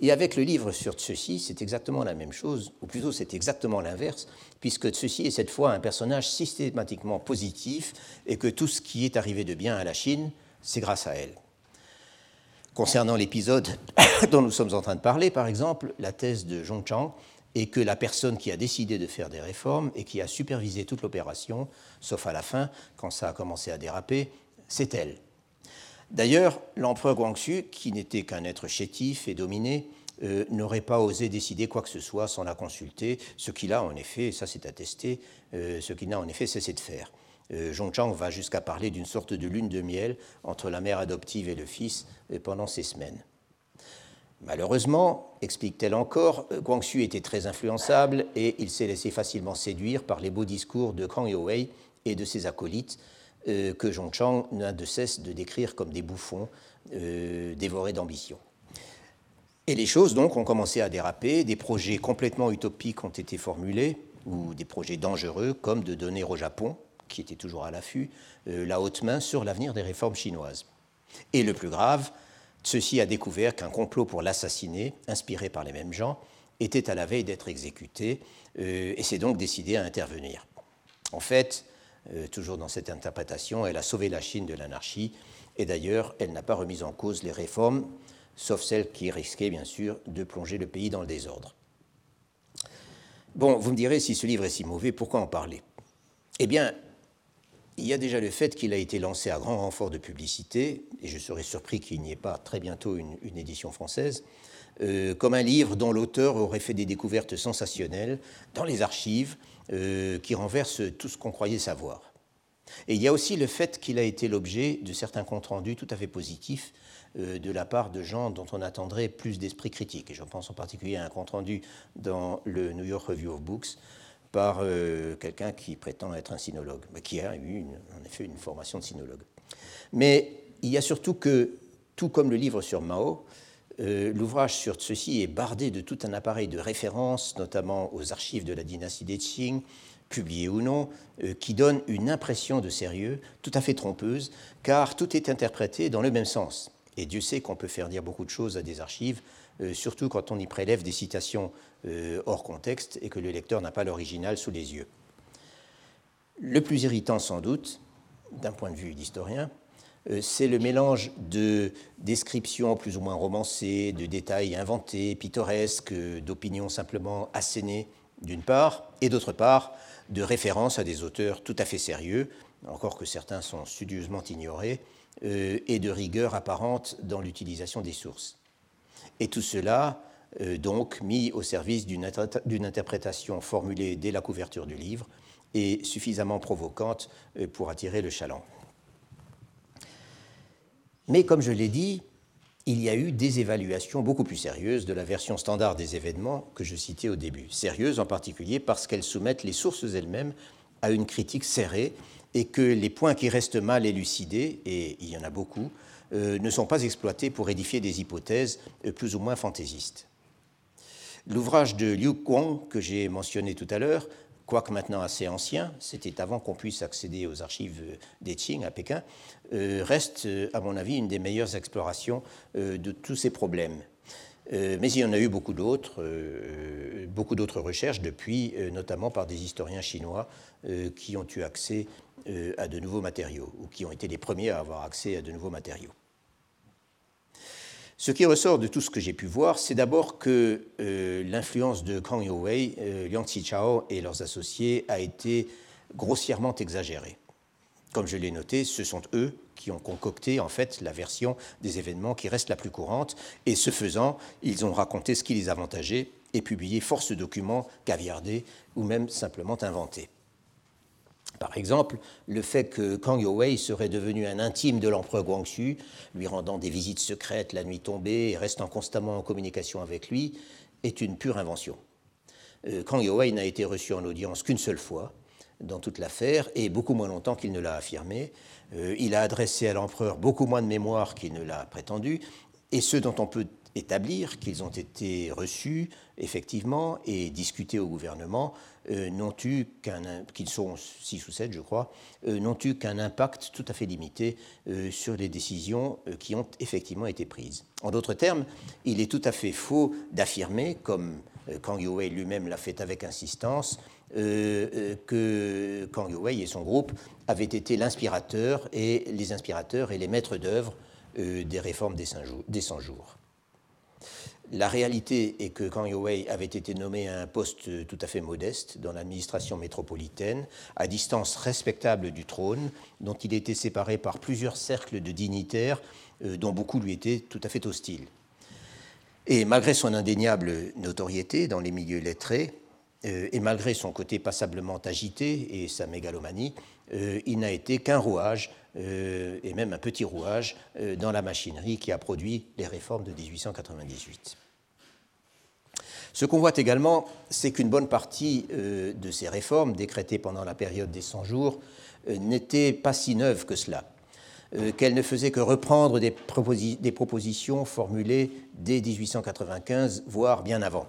Et avec le livre sur ceci, c'est exactement la même chose, ou plutôt c'est exactement l'inverse, puisque ceci est cette fois un personnage systématiquement positif et que tout ce qui est arrivé de bien à la Chine, c'est grâce à elle. Concernant l'épisode dont nous sommes en train de parler, par exemple, la thèse de Zhongchang est que la personne qui a décidé de faire des réformes et qui a supervisé toute l'opération, sauf à la fin, quand ça a commencé à déraper, c'est elle. D'ailleurs, l'empereur Guangxu, qui n'était qu'un être chétif et dominé, euh, n'aurait pas osé décider quoi que ce soit sans la consulter, ce qu'il a en effet, ça c'est attesté, euh, ce qu'il n'a en effet cessé de faire. Euh, Zhongchang va jusqu'à parler d'une sorte de lune de miel entre la mère adoptive et le fils pendant ces semaines. Malheureusement, explique-t-elle encore, Guangxu était très influençable et il s'est laissé facilement séduire par les beaux discours de Kang Youwei et de ses acolytes, euh, que Zhongchang n'a de cesse de décrire comme des bouffons euh, dévorés d'ambition. Et les choses donc ont commencé à déraper, des projets complètement utopiques ont été formulés, ou des projets dangereux, comme de donner au Japon, qui était toujours à l'affût, euh, la haute main sur l'avenir des réformes chinoises. Et le plus grave, ceci a découvert qu'un complot pour l'assassiner, inspiré par les mêmes gens, était à la veille d'être exécuté, et s'est donc décidé à intervenir. En fait, euh, toujours dans cette interprétation, elle a sauvé la Chine de l'anarchie, et d'ailleurs, elle n'a pas remis en cause les réformes, sauf celles qui risquaient bien sûr de plonger le pays dans le désordre. Bon, vous me direz, si ce livre est si mauvais, pourquoi en parler? Eh bien, il y a déjà le fait qu'il a été lancé à grand renfort de publicité, et je serais surpris qu'il n'y ait pas très bientôt une, édition française, euh, comme un livre dont l'auteur aurait fait des découvertes sensationnelles dans les archives, euh, qui renverse tout ce qu'on croyait savoir. Et il y a aussi le fait qu'il a été l'objet de certains comptes rendus tout à fait positifs euh, de la part de gens dont on attendrait plus d'esprit critique. Et je pense en particulier à un compte rendu dans le New York Review of Books par euh, quelqu'un qui prétend être un sinologue, mais qui a eu en effet une formation de sinologue. Mais il y a surtout que, tout comme le livre sur Mao, euh, l'ouvrage sur ceci est bardé de tout un appareil de références, notamment aux archives de la dynastie des Qing, publiées ou non, euh, qui donne une impression de sérieux tout à fait trompeuse, car tout est interprété dans le même sens. Et Dieu sait qu'on peut faire dire beaucoup de choses à des archives, euh, surtout quand on y prélève des citations hors contexte et que le lecteur n'a pas l'original sous les yeux. Le plus irritant sans doute, d'un point de vue d'historien, euh, c'est le mélange de descriptions plus ou moins romancées, de détails inventés, pittoresques, d'opinions simplement assénées d'une part, et d'autre part, de références à des auteurs tout à fait sérieux, encore que certains sont studieusement ignorés, euh, et de rigueur apparente dans l'utilisation des sources. Et tout cela donc mis au service d'une interprétation formulée dès la couverture du livre et suffisamment provocante pour attirer le chaland. Mais comme je l'ai dit, il y a eu des évaluations beaucoup plus sérieuses de la version standard des événements que je citais au début. Sérieuses en particulier parce qu'elles soumettent les sources elles-mêmes à une critique serrée et que les points qui restent mal élucidés, et il y en a beaucoup, euh, ne sont pas exploités pour édifier des hypothèses euh, plus ou moins fantaisistes. L'ouvrage de Liu Guang que j'ai mentionné tout à l'heure quoique maintenant assez ancien, c'était avant qu'on puisse accéder aux archives des Qing à Pékin, euh, reste, à mon avis, une des meilleures explorations euh, de tous ces problèmes. Euh, mais il y en a eu beaucoup d'autres, beaucoup d'autres recherches depuis, notamment par des historiens chinois qui ont eu accès à de nouveaux matériaux, ou qui ont été les premiers à avoir accès à de nouveaux matériaux. Ce qui ressort de tout ce que j'ai pu voir, c'est d'abord que euh, l'influence de Kang Youwei, euh, Liang Xichao et leurs associés a été grossièrement exagérée. Comme je l'ai noté, ce sont eux qui ont concocté en fait la version des événements qui reste la plus courante, et ce faisant, ils ont raconté ce qui les avantageait et publié force documents caviardés ou même simplement inventés. Par exemple, le fait que Kang Youwei serait devenu un intime de l'empereur Guangxu, lui rendant des visites secrètes la nuit tombée et restant constamment en communication avec lui, est une pure invention. Euh, Kang Youwei n'a été reçu en audience qu'une seule fois dans toute l'affaire, et beaucoup moins longtemps qu'il ne l'a affirmé. Euh, il a adressé à l'empereur beaucoup moins de mémoires qu'il ne l'a prétendu, et ce dont on peut établir qu'ils ont été reçus effectivement et discutés au gouvernement euh, n'ont eu qu'un, qu'ils sont six ou sept je crois, euh, n'ont eu qu'un impact tout à fait limité euh, sur les décisions qui ont effectivement été prises. En d'autres termes, il est tout à fait faux d'affirmer, comme Kang Youwei lui-même l'a fait avec insistance, que Kang Youwei et son groupe avaient été l'inspirateur et les inspirateurs et les maîtres d'œuvre des réformes des 100 jours. La réalité est que Kang Youwei avait été nommé à un poste tout à fait modeste dans l'administration métropolitaine, à distance respectable du trône, dont il était séparé par plusieurs cercles de dignitaires, euh, dont beaucoup lui étaient tout à fait hostiles. Et malgré son indéniable notoriété dans les milieux lettrés, et malgré son côté passablement agité et sa mégalomanie, euh, il n'a été qu'un rouage, euh, et même un petit rouage, dans la machinerie qui a produit les réformes de 1898. Ce qu'on voit également, c'est qu'une bonne partie de ces réformes, décrétées pendant la période des 100 jours, n'étaient pas si neuves que cela, qu'elles ne faisaient que reprendre des, des propositions formulées dès 1895, voire bien avant.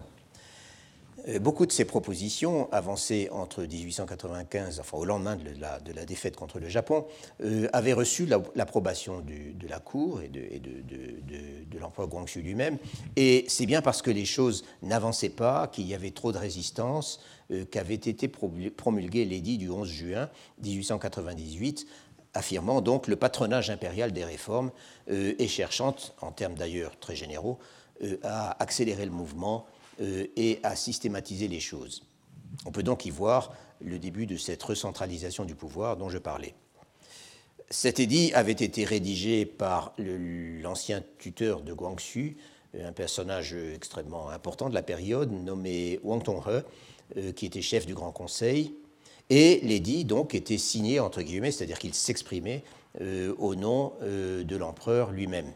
Euh, beaucoup de ces propositions, avancées entre 1895, enfin au lendemain de la, défaite contre le Japon, euh, avaient reçu l'approbation de la Cour et de, l'empereur Guangxu lui-même. Et c'est bien parce que les choses n'avançaient pas, qu'il y avait trop de résistance, euh, qu'avait été promulgué l'édit du 11 juin 1898 affirmant donc le patronage impérial des réformes et cherchant, en termes d'ailleurs très généraux, à accélérer le mouvement et à systématiser les choses. On peut donc y voir le début de cette recentralisation du pouvoir dont je parlais. Cet édit avait été rédigé par l'ancien tuteur de Guangxu, un personnage extrêmement important de la période, nommé Wang Tonghe, euh, qui était chef du Grand Conseil. Et l'édit, donc, était signé, entre guillemets, c'est-à-dire qu'il s'exprimait euh, au nom de l'empereur lui-même.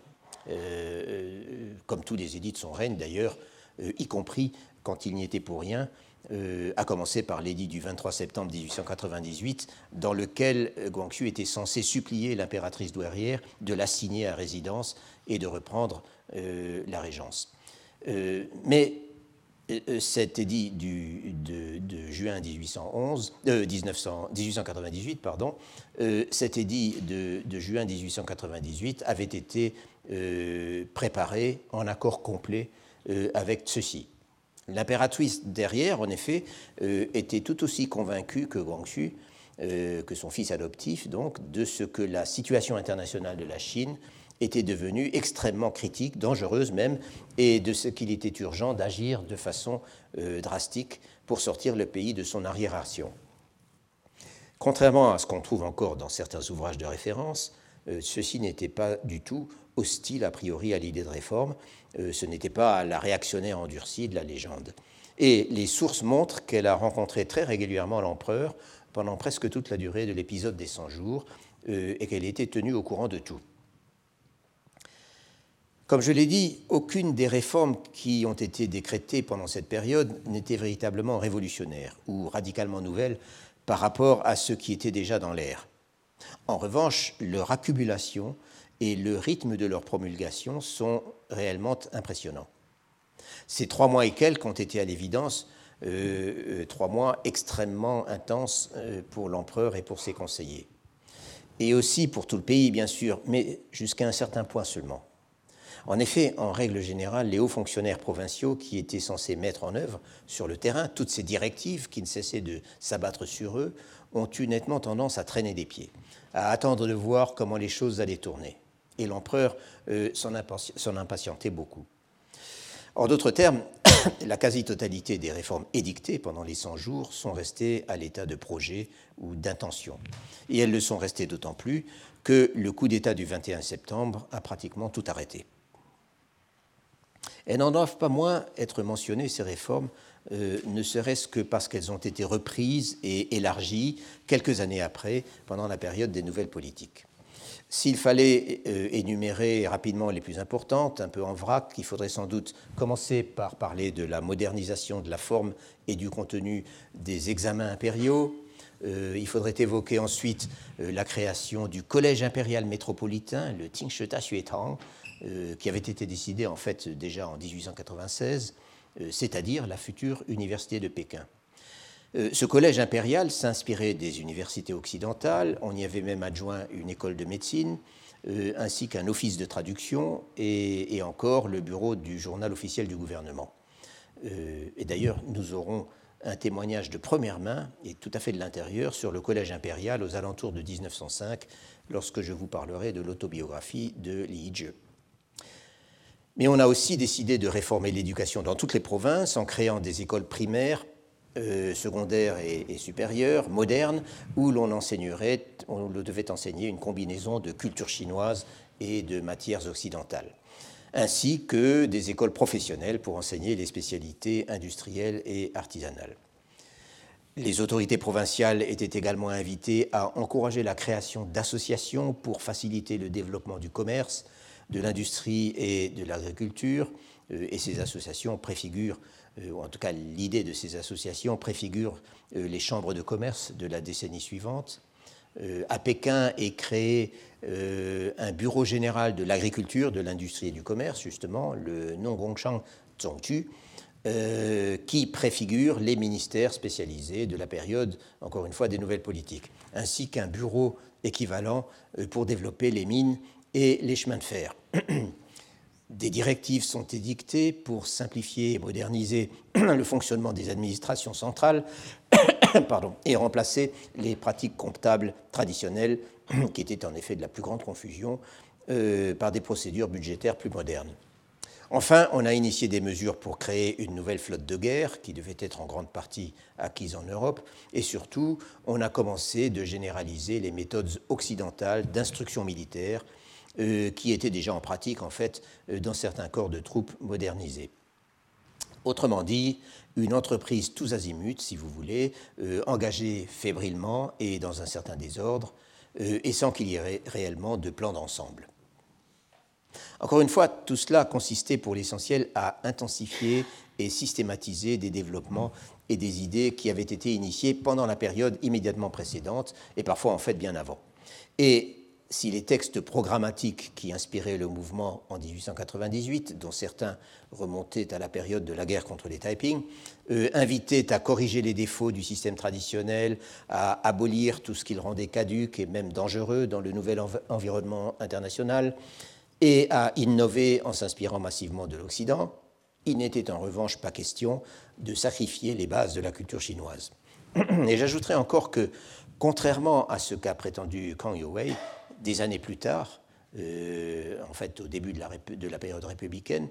comme tous les édits de son règne, d'ailleurs, euh, y compris quand il n'y était pour rien, euh, à commencer par l'édit du 23 septembre 1898, dans lequel euh, Guangxu était censé supplier l'impératrice douairière de l'assigner à résidence et de reprendre la régence. mais cet édit du, de, juin 1811, 1898, pardon, cet édit de, de, juin 1898 avait été préparé en accord complet euh, avec ceci. L'impératrice derrière, en effet, euh, était tout aussi convaincue que Guangxu, euh, que son fils adoptif, donc, de ce que la situation internationale de la Chine était devenue extrêmement critique, dangereuse même, et de ce qu'il était urgent d'agir de façon drastique pour sortir le pays de son arriération. Contrairement à ce qu'on trouve encore dans certains ouvrages de référence, ceux-ci n'étaient pas du tout hostiles a priori à l'idée de réforme. ce n'était pas la réactionnaire endurcie de la légende. Et les sources montrent qu'elle a rencontré très régulièrement l'empereur pendant presque toute la durée de l'épisode des 100 jours et qu'elle était tenue au courant de tout. Comme je l'ai dit, aucune des réformes qui ont été décrétées pendant cette période n'était véritablement révolutionnaire ou radicalement nouvelle par rapport à ce qui était déjà dans l'air. En revanche, leur accumulation et le rythme de leur promulgation sont réellement impressionnants. Ces trois mois et quelques ont été à l'évidence euh, euh, trois mois extrêmement intenses euh, pour l'empereur et pour ses conseillers. Et aussi pour tout le pays, bien sûr, mais jusqu'à un certain point seulement. En effet, en règle générale, les hauts fonctionnaires provinciaux qui étaient censés mettre en œuvre sur le terrain toutes ces directives qui ne cessaient de s'abattre sur eux ont eu nettement tendance à traîner des pieds, à attendre de voir comment les choses allaient tourner. Et l'empereur euh, s'en impatientait beaucoup. En d'autres termes, la quasi-totalité des réformes édictées pendant les 100 jours sont restées à l'état de projet ou d'intention. Et elles le sont restées d'autant plus que le coup d'État du 21 septembre a pratiquement tout arrêté. Elles n'en doivent pas moins être mentionnées, ces réformes, euh, ne serait-ce que parce qu'elles ont été reprises et élargies quelques années après, pendant la période des nouvelles politiques. S'il fallait euh, énumérer rapidement les plus importantes, un peu en vrac, il faudrait sans doute commencer par parler de la modernisation de la forme et du contenu des examens impériaux. Euh, il faudrait évoquer ensuite la création du Collège impérial métropolitain, le Tingsheta Xuetang, euh, qui avait été décidé en fait déjà en 1896, euh, c'est-à-dire la future université de Pékin. Euh, ce collège impérial s'inspirait des universités occidentales, on y avait même adjoint une école de médecine, ainsi qu'un office de traduction et, encore le bureau du journal officiel du gouvernement. et d'ailleurs, nous aurons un témoignage de première main et tout à fait de l'intérieur sur le collège impérial aux alentours de 1905, lorsque je vous parlerai de l'autobiographie de Li Jie. Mais on a aussi décidé de réformer l'éducation dans toutes les provinces en créant des écoles primaires, euh, secondaires et, supérieures, modernes, où l'on enseignerait, on devait enseigner une combinaison de culture chinoise et de matières occidentales, ainsi que des écoles professionnelles pour enseigner les spécialités industrielles et artisanales. Les autorités provinciales étaient également invitées à encourager la création d'associations pour faciliter le développement du commerce, de l'industrie et de l'agriculture, euh, et ces associations préfigurent, euh, ou en tout cas l'idée de ces associations préfigure euh, les chambres de commerce de la décennie suivante. À Pékin est créé un bureau général de l'agriculture, de l'industrie et du commerce, justement, le Nongongshang Zhongju, qui préfigure les ministères spécialisés de la période, encore une fois, des nouvelles politiques, ainsi qu'un bureau équivalent pour développer les mines et les chemins de fer. Des directives sont édictées pour simplifier et moderniser le fonctionnement des administrations centrales pardon, et remplacer les pratiques comptables traditionnelles, qui étaient en effet de la plus grande confusion, euh, par des procédures budgétaires plus modernes. Enfin, on a initié des mesures pour créer une nouvelle flotte de guerre qui devait être en grande partie acquise en Europe. Et surtout, on a commencé de généraliser les méthodes occidentales d'instruction militaire qui était déjà en pratique en fait euh, dans certains corps de troupes modernisés. Autrement dit, une entreprise tous azimuts, si vous voulez, euh, engagée fébrilement et dans un certain désordre, et sans qu'il y ait réellement de plan d'ensemble. Encore une fois, tout cela consistait pour l'essentiel à intensifier et systématiser des développements et des idées qui avaient été initiés pendant la période immédiatement précédente et parfois en fait bien avant. Et si les textes programmatiques qui inspiraient le mouvement en 1898, dont certains remontaient à la période de la guerre contre les Taiping, euh, invitaient à corriger les défauts du système traditionnel, à abolir tout ce qu'il rendait caduque et même dangereux dans le nouvel environnement international, et à innover en s'inspirant massivement de l'Occident, il n'était en revanche pas question de sacrifier les bases de la culture chinoise. Et j'ajouterai encore que, contrairement à ce qu'a prétendu Kang Youwei, des années plus tard, euh, en fait au début de la, période républicaine,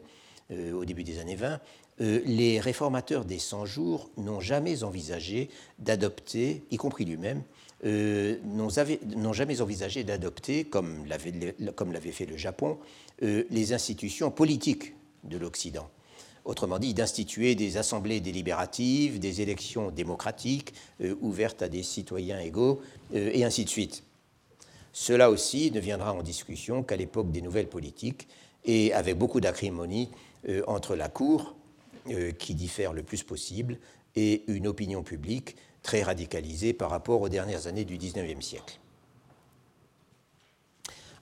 euh, au début des années 20, les réformateurs des 100 jours n'ont jamais envisagé d'adopter, y compris lui-même, n'ont jamais envisagé d'adopter, comme l'avait fait le Japon, les institutions politiques de l'Occident. Autrement dit, d'instituer des assemblées délibératives, des élections démocratiques ouvertes à des citoyens égaux, et ainsi de suite. Cela aussi ne viendra en discussion qu'à l'époque des nouvelles politiques et avec beaucoup d'acrimonie euh, entre la Cour, euh, qui diffère le plus possible, et une opinion publique très radicalisée par rapport aux dernières années du XIXe siècle.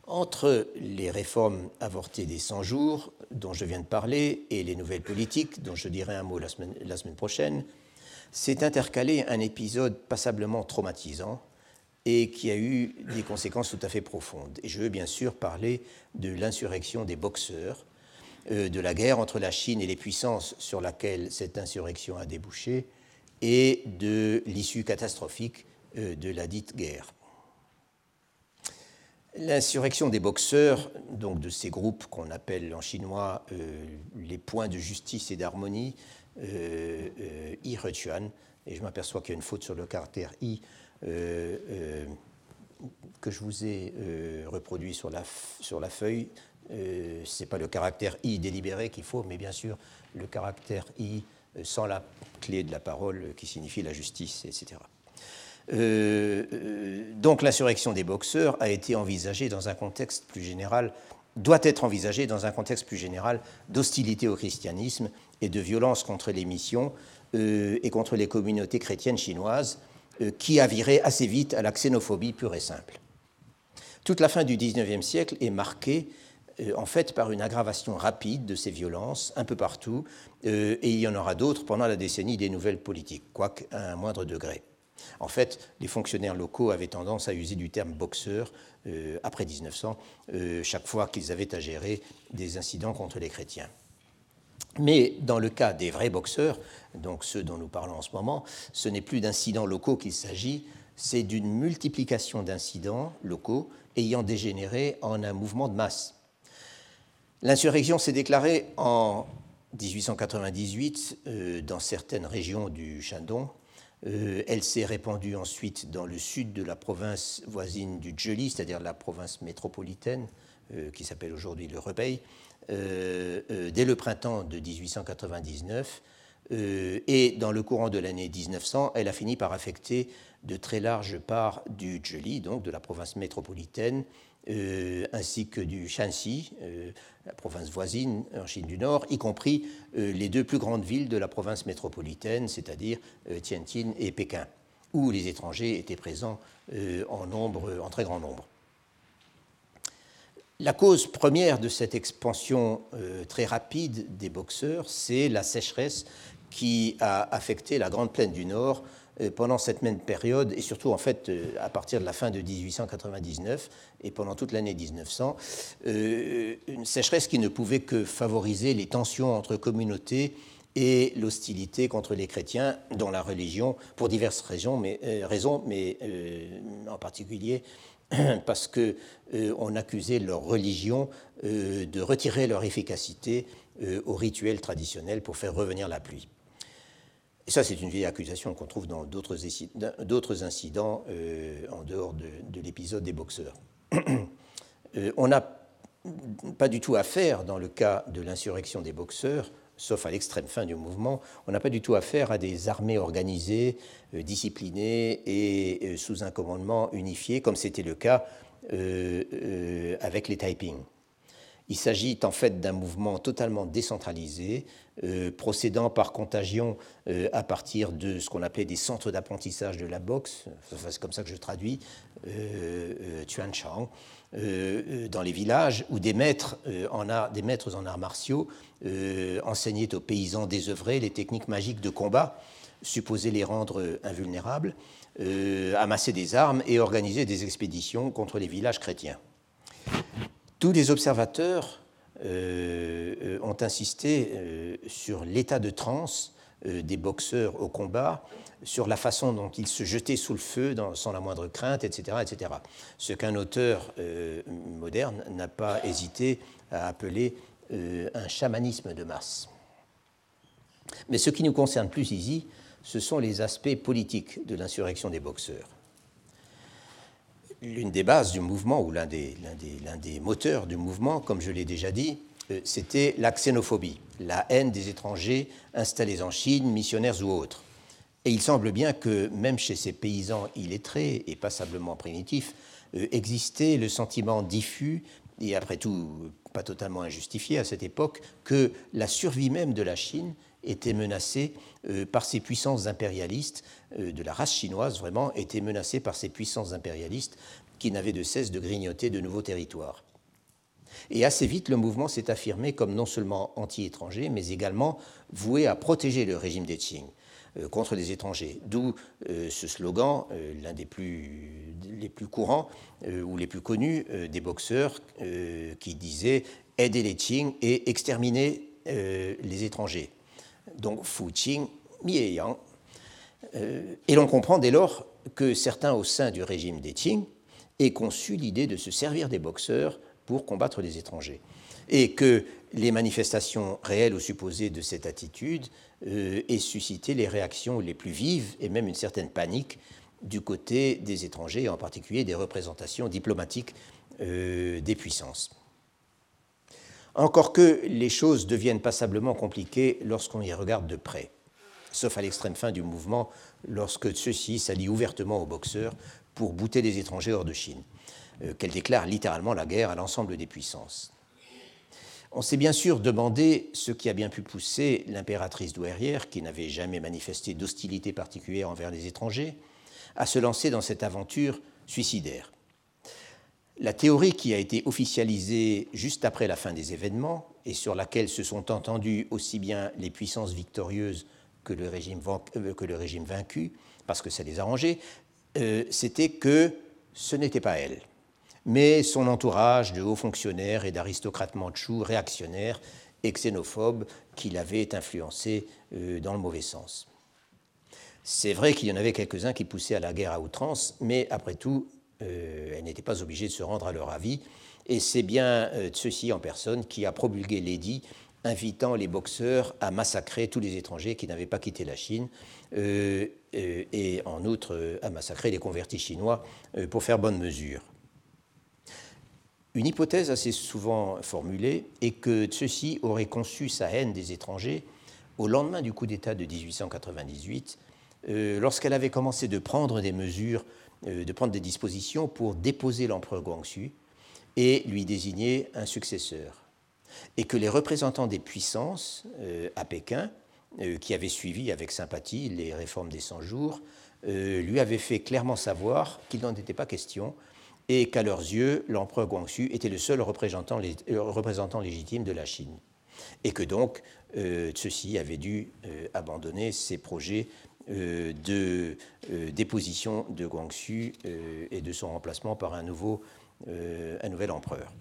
Entre les réformes avortées des 100 jours, dont je viens de parler, et les nouvelles politiques, dont je dirai un mot la semaine, la semaine prochaine, s'est intercalé un épisode passablement traumatisant et qui a eu des conséquences tout à fait profondes. Et je veux bien sûr parler de l'insurrection des boxeurs, euh, de la guerre entre la Chine et les puissances sur laquelle cette insurrection a débouché, et de l'issue catastrophique euh, de la dite guerre. L'insurrection des boxeurs, donc de ces groupes qu'on appelle en chinois euh, les points de justice et d'harmonie, euh, I Hechuan, et je m'aperçois qu'il y a une faute sur le caractère I, euh, euh, que je vous ai euh, reproduit sur la, sur la feuille. Ce n'est pas le caractère I délibéré qu'il faut, mais bien sûr le caractère I sans la clé de la parole qui signifie la justice, etc. donc l'insurrection des boxeurs a été envisagée dans un contexte plus général, doit être envisagée dans un contexte plus général d'hostilité au christianisme et de violence contre les missions et contre les communautés chrétiennes chinoises, euh, qui a viré assez vite à la xénophobie pure et simple. Toute la fin du XIXe siècle est marquée euh, en fait par une aggravation rapide de ces violences un peu partout, euh, et il y en aura d'autres pendant la décennie des nouvelles politiques, quoique à un moindre degré. En fait, les fonctionnaires locaux avaient tendance à user du terme boxeur après 1900, chaque fois qu'ils avaient à gérer des incidents contre les chrétiens. Mais dans le cas des vrais boxeurs, donc ceux dont nous parlons en ce moment, ce n'est plus d'incidents locaux qu'il s'agit, c'est d'une multiplication d'incidents locaux ayant dégénéré en un mouvement de masse. L'insurrection s'est déclarée en 1898 euh, dans certaines régions du Shandong. Euh, elle s'est répandue ensuite dans le sud de la province voisine du Zheli, c'est-à-dire la province métropolitaine, euh, qui s'appelle aujourd'hui le Rebei, dès le printemps de 1899 euh, et dans le courant de l'année 1900, elle a fini par affecter de très larges parts du Zheli, donc de la province métropolitaine, euh, ainsi que du Shanxi, euh, la province voisine en Chine du Nord, y compris les deux plus grandes villes de la province métropolitaine, c'est-à-dire Tianjin et Pékin, où les étrangers étaient présents en, nombre, en très grand nombre. La cause première de cette expansion très rapide des boxeurs, c'est la sécheresse qui a affecté la Grande Plaine du Nord euh, pendant cette même période, et surtout en fait euh, à partir de la fin de 1899 et pendant toute l'année 1900, euh, une sécheresse qui ne pouvait que favoriser les tensions entre communautés et l'hostilité contre les chrétiens, dont la religion, pour diverses raisons, mais en particulier parce qu'on on accusait leur religion de retirer leur efficacité aux rituels traditionnels pour faire revenir la pluie. Et ça, c'est une vieille accusation qu'on trouve dans d'autres incidents euh, en dehors de, l'épisode des boxeurs. Euh, on n'a pas du tout affaire, dans le cas de l'insurrection des boxeurs, sauf à l'extrême fin du mouvement, on n'a pas du tout affaire à des armées organisées, euh, disciplinées et sous un commandement unifié, comme c'était le cas avec les Taiping. Il s'agit en fait d'un mouvement totalement décentralisé, euh, procédant par contagion euh, à partir de ce qu'on appelait des centres d'apprentissage de la boxe, c'est comme ça que je traduis, euh, euh dans les villages, où des maîtres, en arts martiaux enseignaient aux paysans désœuvrés les techniques magiques de combat, supposées les rendre invulnérables, amasser des armes et organiser des expéditions contre les villages chrétiens. Tous les observateurs euh, euh, ont insisté euh, sur l'état de transe des boxeurs au combat, sur la façon dont ils se jetaient sous le feu sans la moindre crainte, etc. etc. Ce qu'un auteur moderne n'a pas hésité à appeler un chamanisme de masse. Mais ce qui nous concerne plus ici, ce sont les aspects politiques de l'insurrection des boxeurs. L'une des bases du mouvement, ou l'un des, des, moteurs du mouvement, comme je l'ai déjà dit, euh, c'était la xénophobie, la haine des étrangers installés en Chine, missionnaires ou autres. Et il semble bien que même chez ces paysans illettrés et passablement primitifs, euh, existait le sentiment diffus, et après tout pas totalement injustifié à cette époque, que la survie même de la Chine était menacée euh, par ces puissances impérialistes, euh, de la race chinoise vraiment, était menacée par ces puissances impérialistes qui n'avaient de cesse de grignoter de nouveaux territoires. Et assez vite, le mouvement s'est affirmé comme non seulement anti-étranger, mais également voué à protéger le régime des Qing euh, contre les étrangers. D'où ce slogan, l'un des plus, plus courants ou les plus connus des boxeurs, qui disait Aider les Qing et exterminer les étrangers donc Fu Qing, Mi Yang. Euh, et l'on comprend dès lors que certains au sein du régime des Qing aient conçu l'idée de se servir des boxeurs pour combattre les étrangers. Et que les manifestations réelles ou supposées de cette attitude euh, aient suscité les réactions les plus vives et même une certaine panique du côté des étrangers, en particulier des représentations diplomatiques euh, des puissances. Encore que les choses deviennent passablement compliquées lorsqu'on y regarde de près, sauf à l'extrême fin du mouvement, lorsque ceux-ci s'allient ouvertement aux boxeurs pour bouter les étrangers hors de Chine, euh, qu'elle déclare littéralement la guerre à l'ensemble des puissances. On s'est bien sûr demandé ce qui a bien pu pousser l'impératrice douairière, qui n'avait jamais manifesté d'hostilité particulière envers les étrangers, à se lancer dans cette aventure suicidaire. La théorie qui a été officialisée juste après la fin des événements et sur laquelle se sont entendues aussi bien les puissances victorieuses que le régime, euh, vaincu, parce que ça les arrangeait, euh, c'était que ce n'était pas elle, mais son entourage de hauts fonctionnaires et d'aristocrates mandchous réactionnaires et xénophobes qui l'avaient influencé euh, dans le mauvais sens. C'est vrai qu'il y en avait quelques-uns qui poussaient à la guerre à outrance, mais après tout, euh, elle n'était pas obligée de se rendre à leur avis. Et c'est bien euh, en personne qui a promulgué l'édit invitant les boxeurs à massacrer tous les étrangers qui n'avaient pas quitté la Chine, euh, et en outre à massacrer les convertis chinois pour faire bonne mesure. Une hypothèse assez souvent formulée est que ceci aurait conçu sa haine des étrangers au lendemain du coup d'État de 1898, lorsqu'elle avait commencé de prendre des mesures euh, de prendre des dispositions pour déposer l'empereur Guangxu et lui désigner un successeur. Et que les représentants des puissances euh, à Pékin, euh, qui avaient suivi avec sympathie les réformes des 100 jours, lui avaient fait clairement savoir qu'il n'en était pas question et qu'à leurs yeux, l'empereur Guangxu était le seul représentant, représentant, légitime de la Chine. Et que donc, ceux-ci avaient dû abandonner ses projets euh, de euh, déposition de Guangxu euh, et de son remplacement par un, nouveau, un nouvel empereur.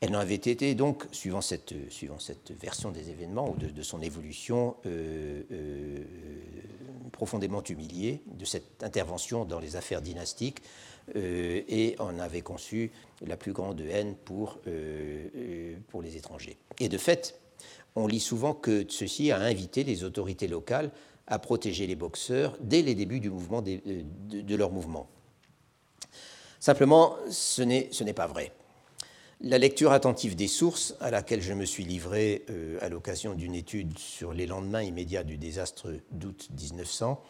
Elle n'en avait été donc, suivant cette, suivant cette version des événements ou de, son évolution, profondément humiliée de cette intervention dans les affaires dynastiques et en avait conçu la plus grande haine pour, pour les étrangers. Et de fait, on lit souvent que ceci a invité les autorités locales à protéger les boxeurs dès les débuts euh, de, leur mouvement. Simplement, ce n'est pas vrai. La lecture attentive des sources, à laquelle je me suis livré euh, à l'occasion d'une étude sur les lendemains immédiats du désastre d'août 1900,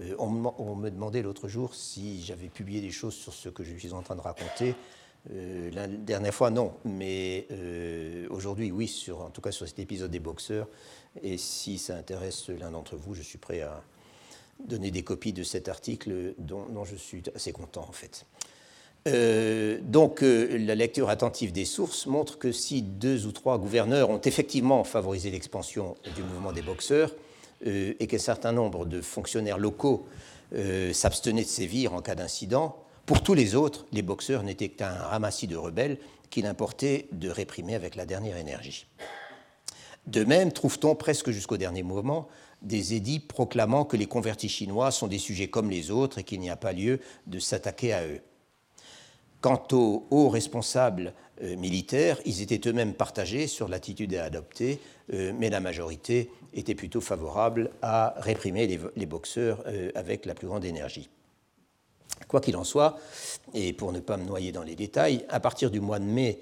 euh, on, me demandait l'autre jour si j'avais publié des choses sur ce que je suis en train de raconter. La dernière fois, non, mais aujourd'hui, oui, en tout cas sur cet épisode des boxeurs, et si ça intéresse l'un d'entre vous, je suis prêt à donner des copies de cet article dont, je suis assez content en fait. Euh, donc euh, la lecture attentive des sources montre que si deux ou trois gouverneurs ont effectivement favorisé l'expansion du mouvement des boxeurs euh, et qu'un certain nombre de fonctionnaires locaux s'abstenaient de sévir en cas d'incident, pour tous les autres, les boxeurs n'étaient qu'un ramassis de rebelles qu'il importait de réprimer avec la dernière énergie. De même, trouve-t-on presque jusqu'au dernier moment des édits proclamant que les convertis chinois sont des sujets comme les autres et qu'il n'y a pas lieu de s'attaquer à eux. Quant aux hauts responsables euh, militaires, ils étaient eux-mêmes partagés sur l'attitude à adopter mais la majorité était plutôt favorable à réprimer les, boxeurs avec la plus grande énergie. Quoi qu'il en soit, et pour ne pas me noyer dans les détails, à partir du mois de mai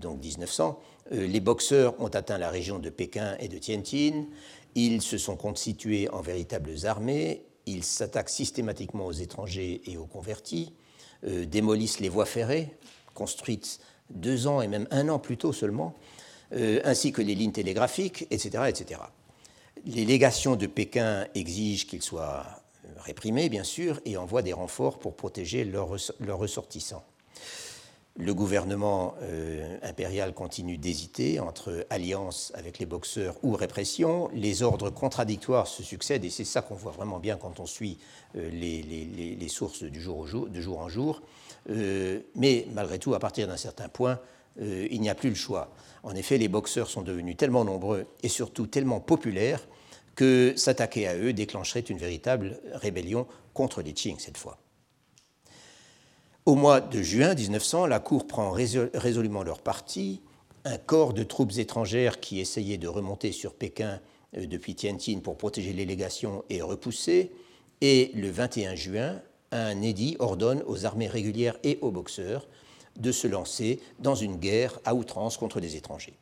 donc 1900, les boxeurs ont atteint la région de Pékin et de Tianjin. Ils se sont constitués en véritables armées. Ils s'attaquent systématiquement aux étrangers et aux convertis, démolissent les voies ferrées, construites deux ans et même un an plus tôt seulement, euh, ainsi que les lignes télégraphiques, etc., etc. Les légations de Pékin exigent qu'ils soient réprimés, bien sûr, et envoient des renforts pour protéger leurs, ressortissants. Le gouvernement euh, impérial continue d'hésiter entre alliance avec les boxeurs ou répression. Les ordres contradictoires se succèdent et c'est ça qu'on voit vraiment bien quand on suit euh, les, sources du jour, au jour, de jour en jour. Euh, mais malgré tout, à partir d'un certain point, il n'y a plus le choix. En effet, les boxeurs sont devenus tellement nombreux et surtout tellement populaires que s'attaquer à eux déclencherait une véritable rébellion contre les Qing cette fois. Au mois de juin 1900, la Cour prend résolument leur parti. Un corps de troupes étrangères qui essayait de remonter sur Pékin euh, depuis Tianjin pour protéger les légations est repoussé. Et le 21 juin, un édit ordonne aux armées régulières et aux boxeurs de se lancer dans une guerre à outrance contre les étrangers.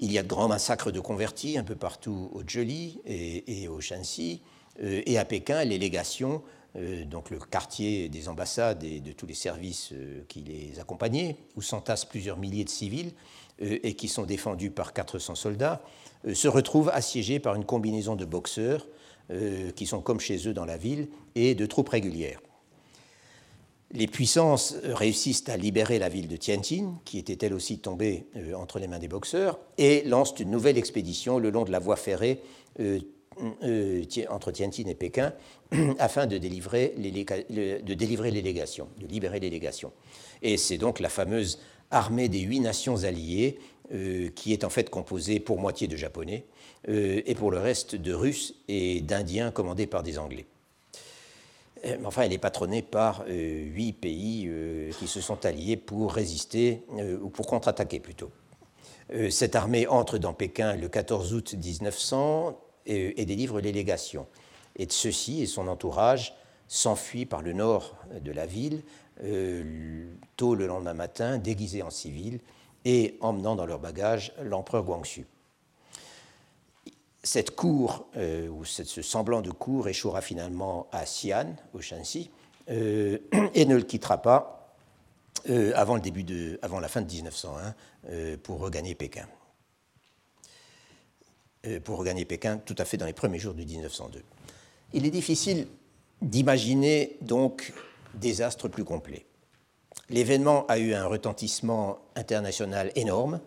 Il y a de grands massacres de convertis un peu partout au Zheli et, au Shanxi, euh, et à Pékin, les légations, euh, donc le quartier des ambassades et de tous les services euh, qui les accompagnaient, où s'entassent plusieurs milliers de civils et qui sont défendus par 400 soldats, se retrouvent assiégés par une combinaison de boxeurs qui sont comme chez eux dans la ville, et de troupes régulières. Les puissances réussissent à libérer la ville de Tianjin, qui était elle aussi tombée euh, entre les mains des boxeurs, et lancent une nouvelle expédition le long de la voie ferrée euh, entre Tianjin et Pékin, afin de délivrer, les, légations, de libérer les légations. Et c'est donc la fameuse armée des huit nations alliées, qui est en fait composée pour moitié de Japonais, euh, et pour le reste de Russes et d'Indiens commandés par des Anglais. Euh, enfin, elle est patronnée par euh, huit pays qui se sont alliés pour résister, ou pour contre-attaquer plutôt. Cette armée entre dans Pékin le 14 août 1900 et, délivre les légations. Et ceux-ci et son entourage s'enfuient par le nord de la ville, tôt le lendemain matin, déguisés en civils, et emmenant dans leur bagage l'empereur Guangxu cette cour, euh, ou ce semblant de cour, échouera finalement à Xi'an, au Shanxi, euh, et ne le quittera pas euh, avant, de, la fin de 1901 pour regagner Pékin. pour regagner Pékin tout à fait dans les premiers jours de 1902. Il est difficile d'imaginer donc des plus complets. L'événement a eu un retentissement international énorme,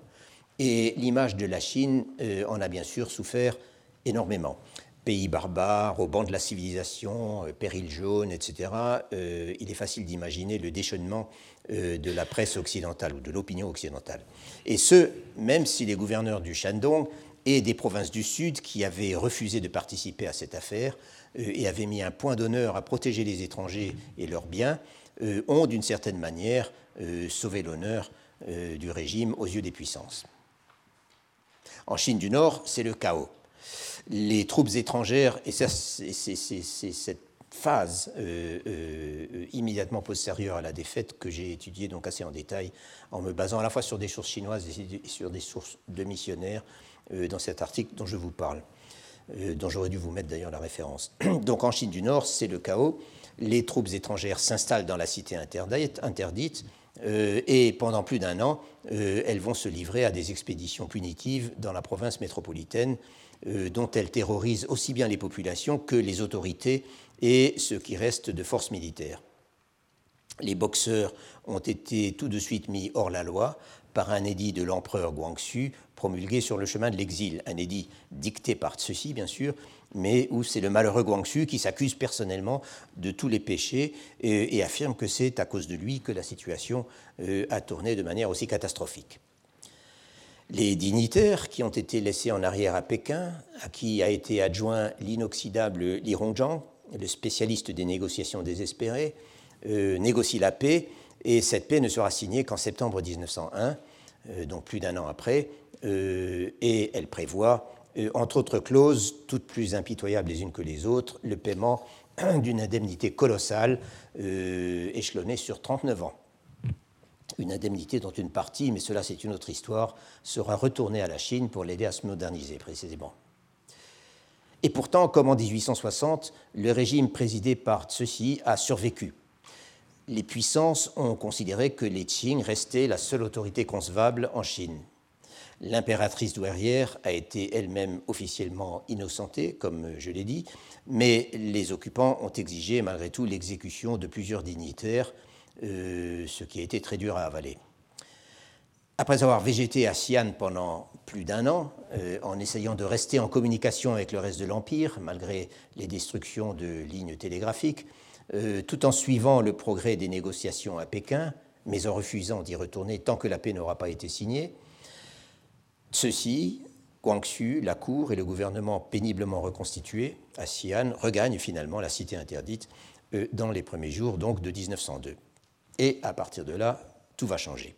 et l'image de la Chine euh, en a bien sûr souffert énormément. Pays barbare, au banc de la civilisation, euh, péril jaune, etc. Euh, il est facile d'imaginer le déchaînement de la presse occidentale ou de l'opinion occidentale. Et ce, même si les gouverneurs du Shandong et des provinces du Sud, qui avaient refusé de participer à cette affaire et avaient mis un point d'honneur à protéger les étrangers et leurs biens, ont d'une certaine manière sauvé l'honneur du régime aux yeux des puissances. En Chine du Nord, c'est le chaos. Les troupes étrangères, et c'est cette phase euh, euh, immédiatement postérieure à la défaite que j'ai étudiée donc assez en détail en me basant à la fois sur des sources chinoises et sur des sources de missionnaires euh, dans cet article dont je vous parle, dont j'aurais dû vous mettre d'ailleurs la référence. Donc en Chine du Nord, c'est le chaos. Les troupes étrangères s'installent dans la cité interdite, et pendant plus d'un an, euh, elles vont se livrer à des expéditions punitives dans la province métropolitaine, euh, dont elles terrorisent aussi bien les populations que les autorités et ce qui reste de forces militaires. Les boxeurs ont été tout de suite mis hors la loi par un édit de l'empereur Guangxu promulgué sur le chemin de l'exil, un édit dicté par ceux-ci, bien sûr, mais où c'est le malheureux Guangxu qui s'accuse personnellement de tous les péchés et, affirme que c'est à cause de lui que la situation euh, a tourné de manière aussi catastrophique. Les dignitaires qui ont été laissés en arrière à Pékin, à qui a été adjoint l'inoxydable Li Hongzhang, le spécialiste des négociations désespérées, euh, négocient la paix et cette paix ne sera signée qu'en septembre 1901, euh, donc plus d'un an après, et elle prévoit, entre autres clauses, toutes plus impitoyables les unes que les autres, le paiement d'une indemnité colossale échelonnée sur 39 ans une indemnité dont une partie, mais cela c'est une autre histoire, sera retournée à la Chine pour l'aider à se moderniser précisément. Et pourtant, comme en 1860, le régime présidé par ceux-ci a survécu. Les puissances ont considéré que les Qing restaient la seule autorité concevable en Chine. L'impératrice douairière a été elle-même officiellement innocentée, comme je l'ai dit, mais les occupants ont exigé malgré tout l'exécution de plusieurs dignitaires, euh, ce qui a été très dur à avaler. Après avoir végété à Xi'an pendant plus d'un an, euh, en essayant de rester en communication avec le reste de l'Empire, malgré les destructions de lignes télégraphiques, euh, tout en suivant le progrès des négociations à Pékin, mais en refusant d'y retourner tant que la paix n'aura pas été signée, ceux-ci, Guangxu, la cour et le gouvernement péniblement reconstitué à Xi'an regagnent finalement la cité interdite dans les premiers jours donc de 1902. Et à partir de là, tout va changer.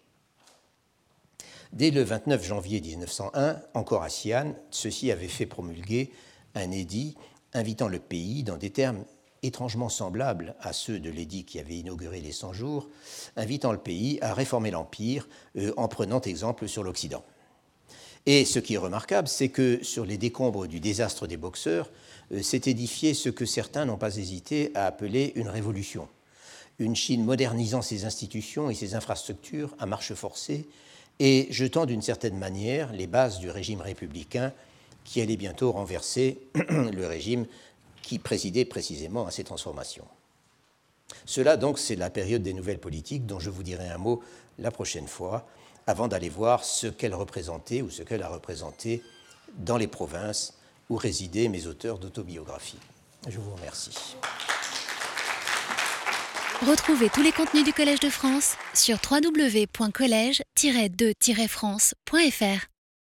Dès le 29 janvier 1901, encore à Xi'an, ceux-ci fait promulguer un édit invitant le pays, dans des termes étrangement semblables à ceux de l'édit qui avait inauguré les 100 jours, invitant le pays à réformer l'Empire euh, en prenant exemple sur l'Occident. Et ce qui est remarquable, c'est que sur les décombres du désastre des boxeurs, euh, s'est édifié ce que certains n'ont pas hésité à appeler une révolution une Chine modernisant ses institutions et ses infrastructures à marche forcée et jetant d'une certaine manière les bases du régime républicain qui allait bientôt renverser le régime qui présidait précisément à ces transformations. Cela donc, c'est la période des nouvelles politiques dont je vous dirai un mot la prochaine fois, avant d'aller voir ce qu'elle représentait ou ce qu'elle a représenté dans les provinces où résidaient mes auteurs d'autobiographie. Je vous remercie. Retrouvez tous les contenus du Collège de France sur www.colège-2-france.fr.